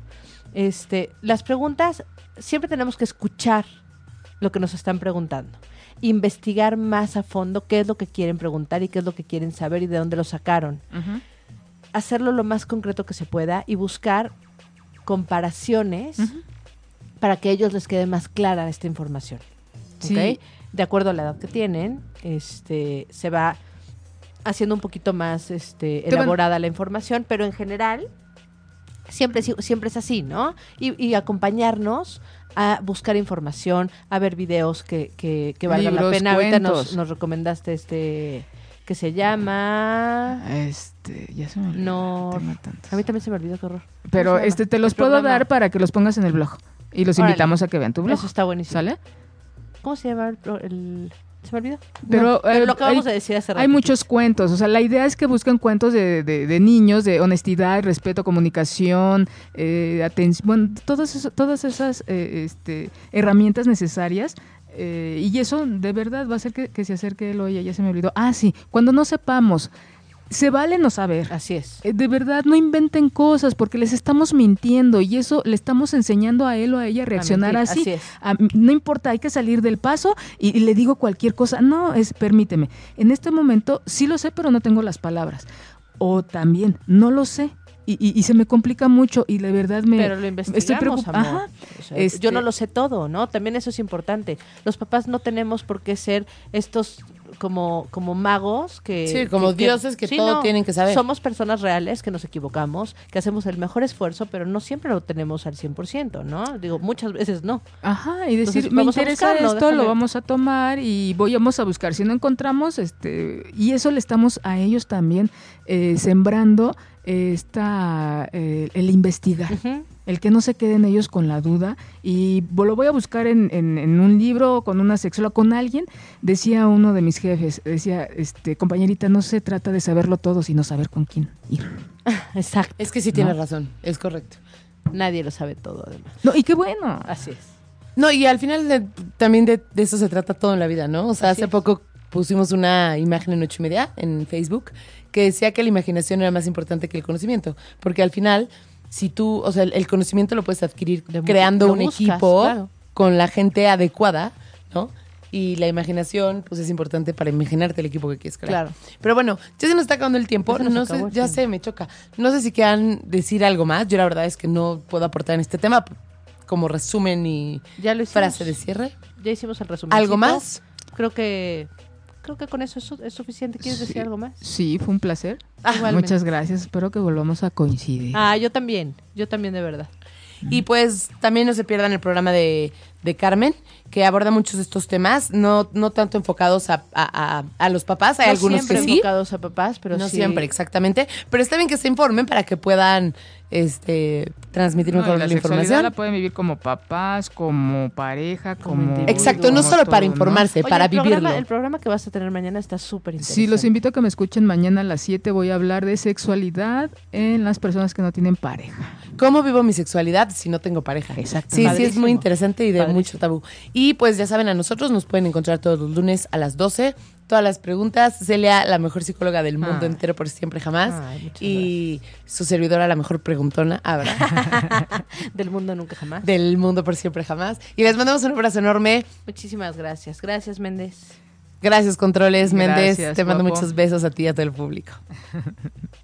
este, las preguntas, siempre tenemos que escuchar lo que nos están preguntando, investigar más a fondo qué es lo que quieren preguntar y qué es lo que quieren saber y de dónde lo sacaron, Ujú. Hacerlo lo más concreto que se pueda y buscar comparaciones para que a ellos les quede más clara esta información. Sí. De acuerdo a la edad que tienen, este, se va haciendo un poquito más este, elaborada la información, pero en general siempre, es- siempre es así, ¿no? Y, y acompañarnos a buscar información, a ver videos que, que, que valgan la pena. Ahorita nos recomendaste este que se llama... Este, ya se me olvidó. No. A mí también se me olvidó qué horror. Pero ¿Cómo se este te los El puedo programa. dar para que los pongas en el blog. Y los Órale. invitamos a que vean tu blog. Eso está buenísimo. ¿Sale? ¿Cómo se llama el, pro- el- ¿Se me olvidó? Pero, No, eh, lo acabamos hay- de decir hace rato. Hay muchos cuentos, o sea, la idea es que busquen cuentos de, de- de niños, de honestidad, respeto, comunicación, eh, atención, bueno, todas, eso- todas esas eh, este, herramientas necesarias. Eh, y eso de verdad va a hacer que, que se acerque él o ella, ya se me olvidó. Ah, sí, cuando no sepamos se vale no saber. Así es. Eh, De verdad, no inventen cosas porque les estamos mintiendo y eso le estamos enseñando a él o a ella a reaccionar mentir, así. así es. A- no importa, hay que salir del paso y, y le digo cualquier cosa. No, es permíteme. En este momento sí lo sé, pero no tengo las palabras. O también, no lo sé. Y, y- y se me complica mucho y de verdad me Pero lo estoy investigamos, preocupada. amor. Ajá. O sea, Este- Yo no lo sé todo, ¿no? También eso es importante. Los papás no tenemos por qué ser estos como, como magos que... Sí, como dioses que todo tienen que saber. Somos personas reales que nos equivocamos, que hacemos el mejor esfuerzo, pero no siempre lo tenemos al 100%, ¿no? Digo, muchas veces no. Ajá, y decir, Entonces, me vamos a interesa buscarlo, esto, lo vamos a tomar y voy, vamos a buscar. Si no encontramos, este, y eso le estamos a ellos también eh, sembrando esta, eh, el investigar. El que no se queden ellos con la duda. Y lo voy a buscar en, en- en un libro, con una sexóloga, con alguien. Decía uno de mis jefes, decía, este, compañerita, no se trata de saberlo todo, sino saber con quién ir. Exacto. Es que sí tienes razón, es correcto. Nadie lo sabe todo, además. No, y qué bueno. Así es. No, y al final de- también de, de eso se trata todo en la vida, ¿no? O sea, Así hace es. poco pusimos una imagen en ocho y media en Facebook que decía que la imaginación era más importante que el conocimiento. Porque al final, si tú, o sea, el, el conocimiento lo puedes adquirir creando lo un buscas, equipo claro. con la gente adecuada, ¿no? Y la imaginación, pues es importante para imaginarte el equipo que quieres crear. Claro. Pero bueno, ya se nos está acabando el tiempo. No sé, acabó ya tiempo. sé, me choca. No sé si quieran decir algo más. Yo la verdad es que no puedo aportar en este tema como resumen y Ya lo hicimos. frase de cierre. Ya hicimos el resumen. ¿Algo más? Creo que creo que con eso es, su- es suficiente. ¿Quieres decir algo más? Sí, fue un placer. Igualmente. Muchas gracias. Espero que volvamos a coincidir. Ah, yo también. Yo también, de verdad. Y pues también no se pierdan el programa de, de Carmen, que aborda muchos de estos temas, no, no tanto enfocados a, a- a- a los papás, hay No algunos siempre que sí. enfocados a papás, pero no sí. siempre, exactamente. Pero está bien que se informen para que puedan este, transmitir No, mejor y la la, sexualidad información. la pueden vivir como papás, como pareja, Como. Exacto, no como solo para informarse, Oye, para el programa- vivirlo. el programa que vas a tener mañana está súper interesante. Sí, los invito a que me escuchen mañana a las 7. Voy a hablar de sexualidad en las personas que no tienen pareja. ¿Cómo vivo mi sexualidad si no tengo pareja? Exacto. Sí, sí, es muy interesante y de Padrísimo. mucho tabú. Y pues ya saben, a nosotros nos pueden encontrar todos los lunes a las 12. Todas las preguntas. Celia, la mejor psicóloga del mundo Ah. entero por siempre jamás. Ay, y su servidora, la mejor preguntona, Abra, Del mundo nunca jamás. del mundo por siempre jamás. Y les mandamos un abrazo enorme. Muchísimas gracias. Gracias, Méndez. Gracias, Controles, Méndez. Gracias, Te mando guapo. muchos besos a ti y a todo el público.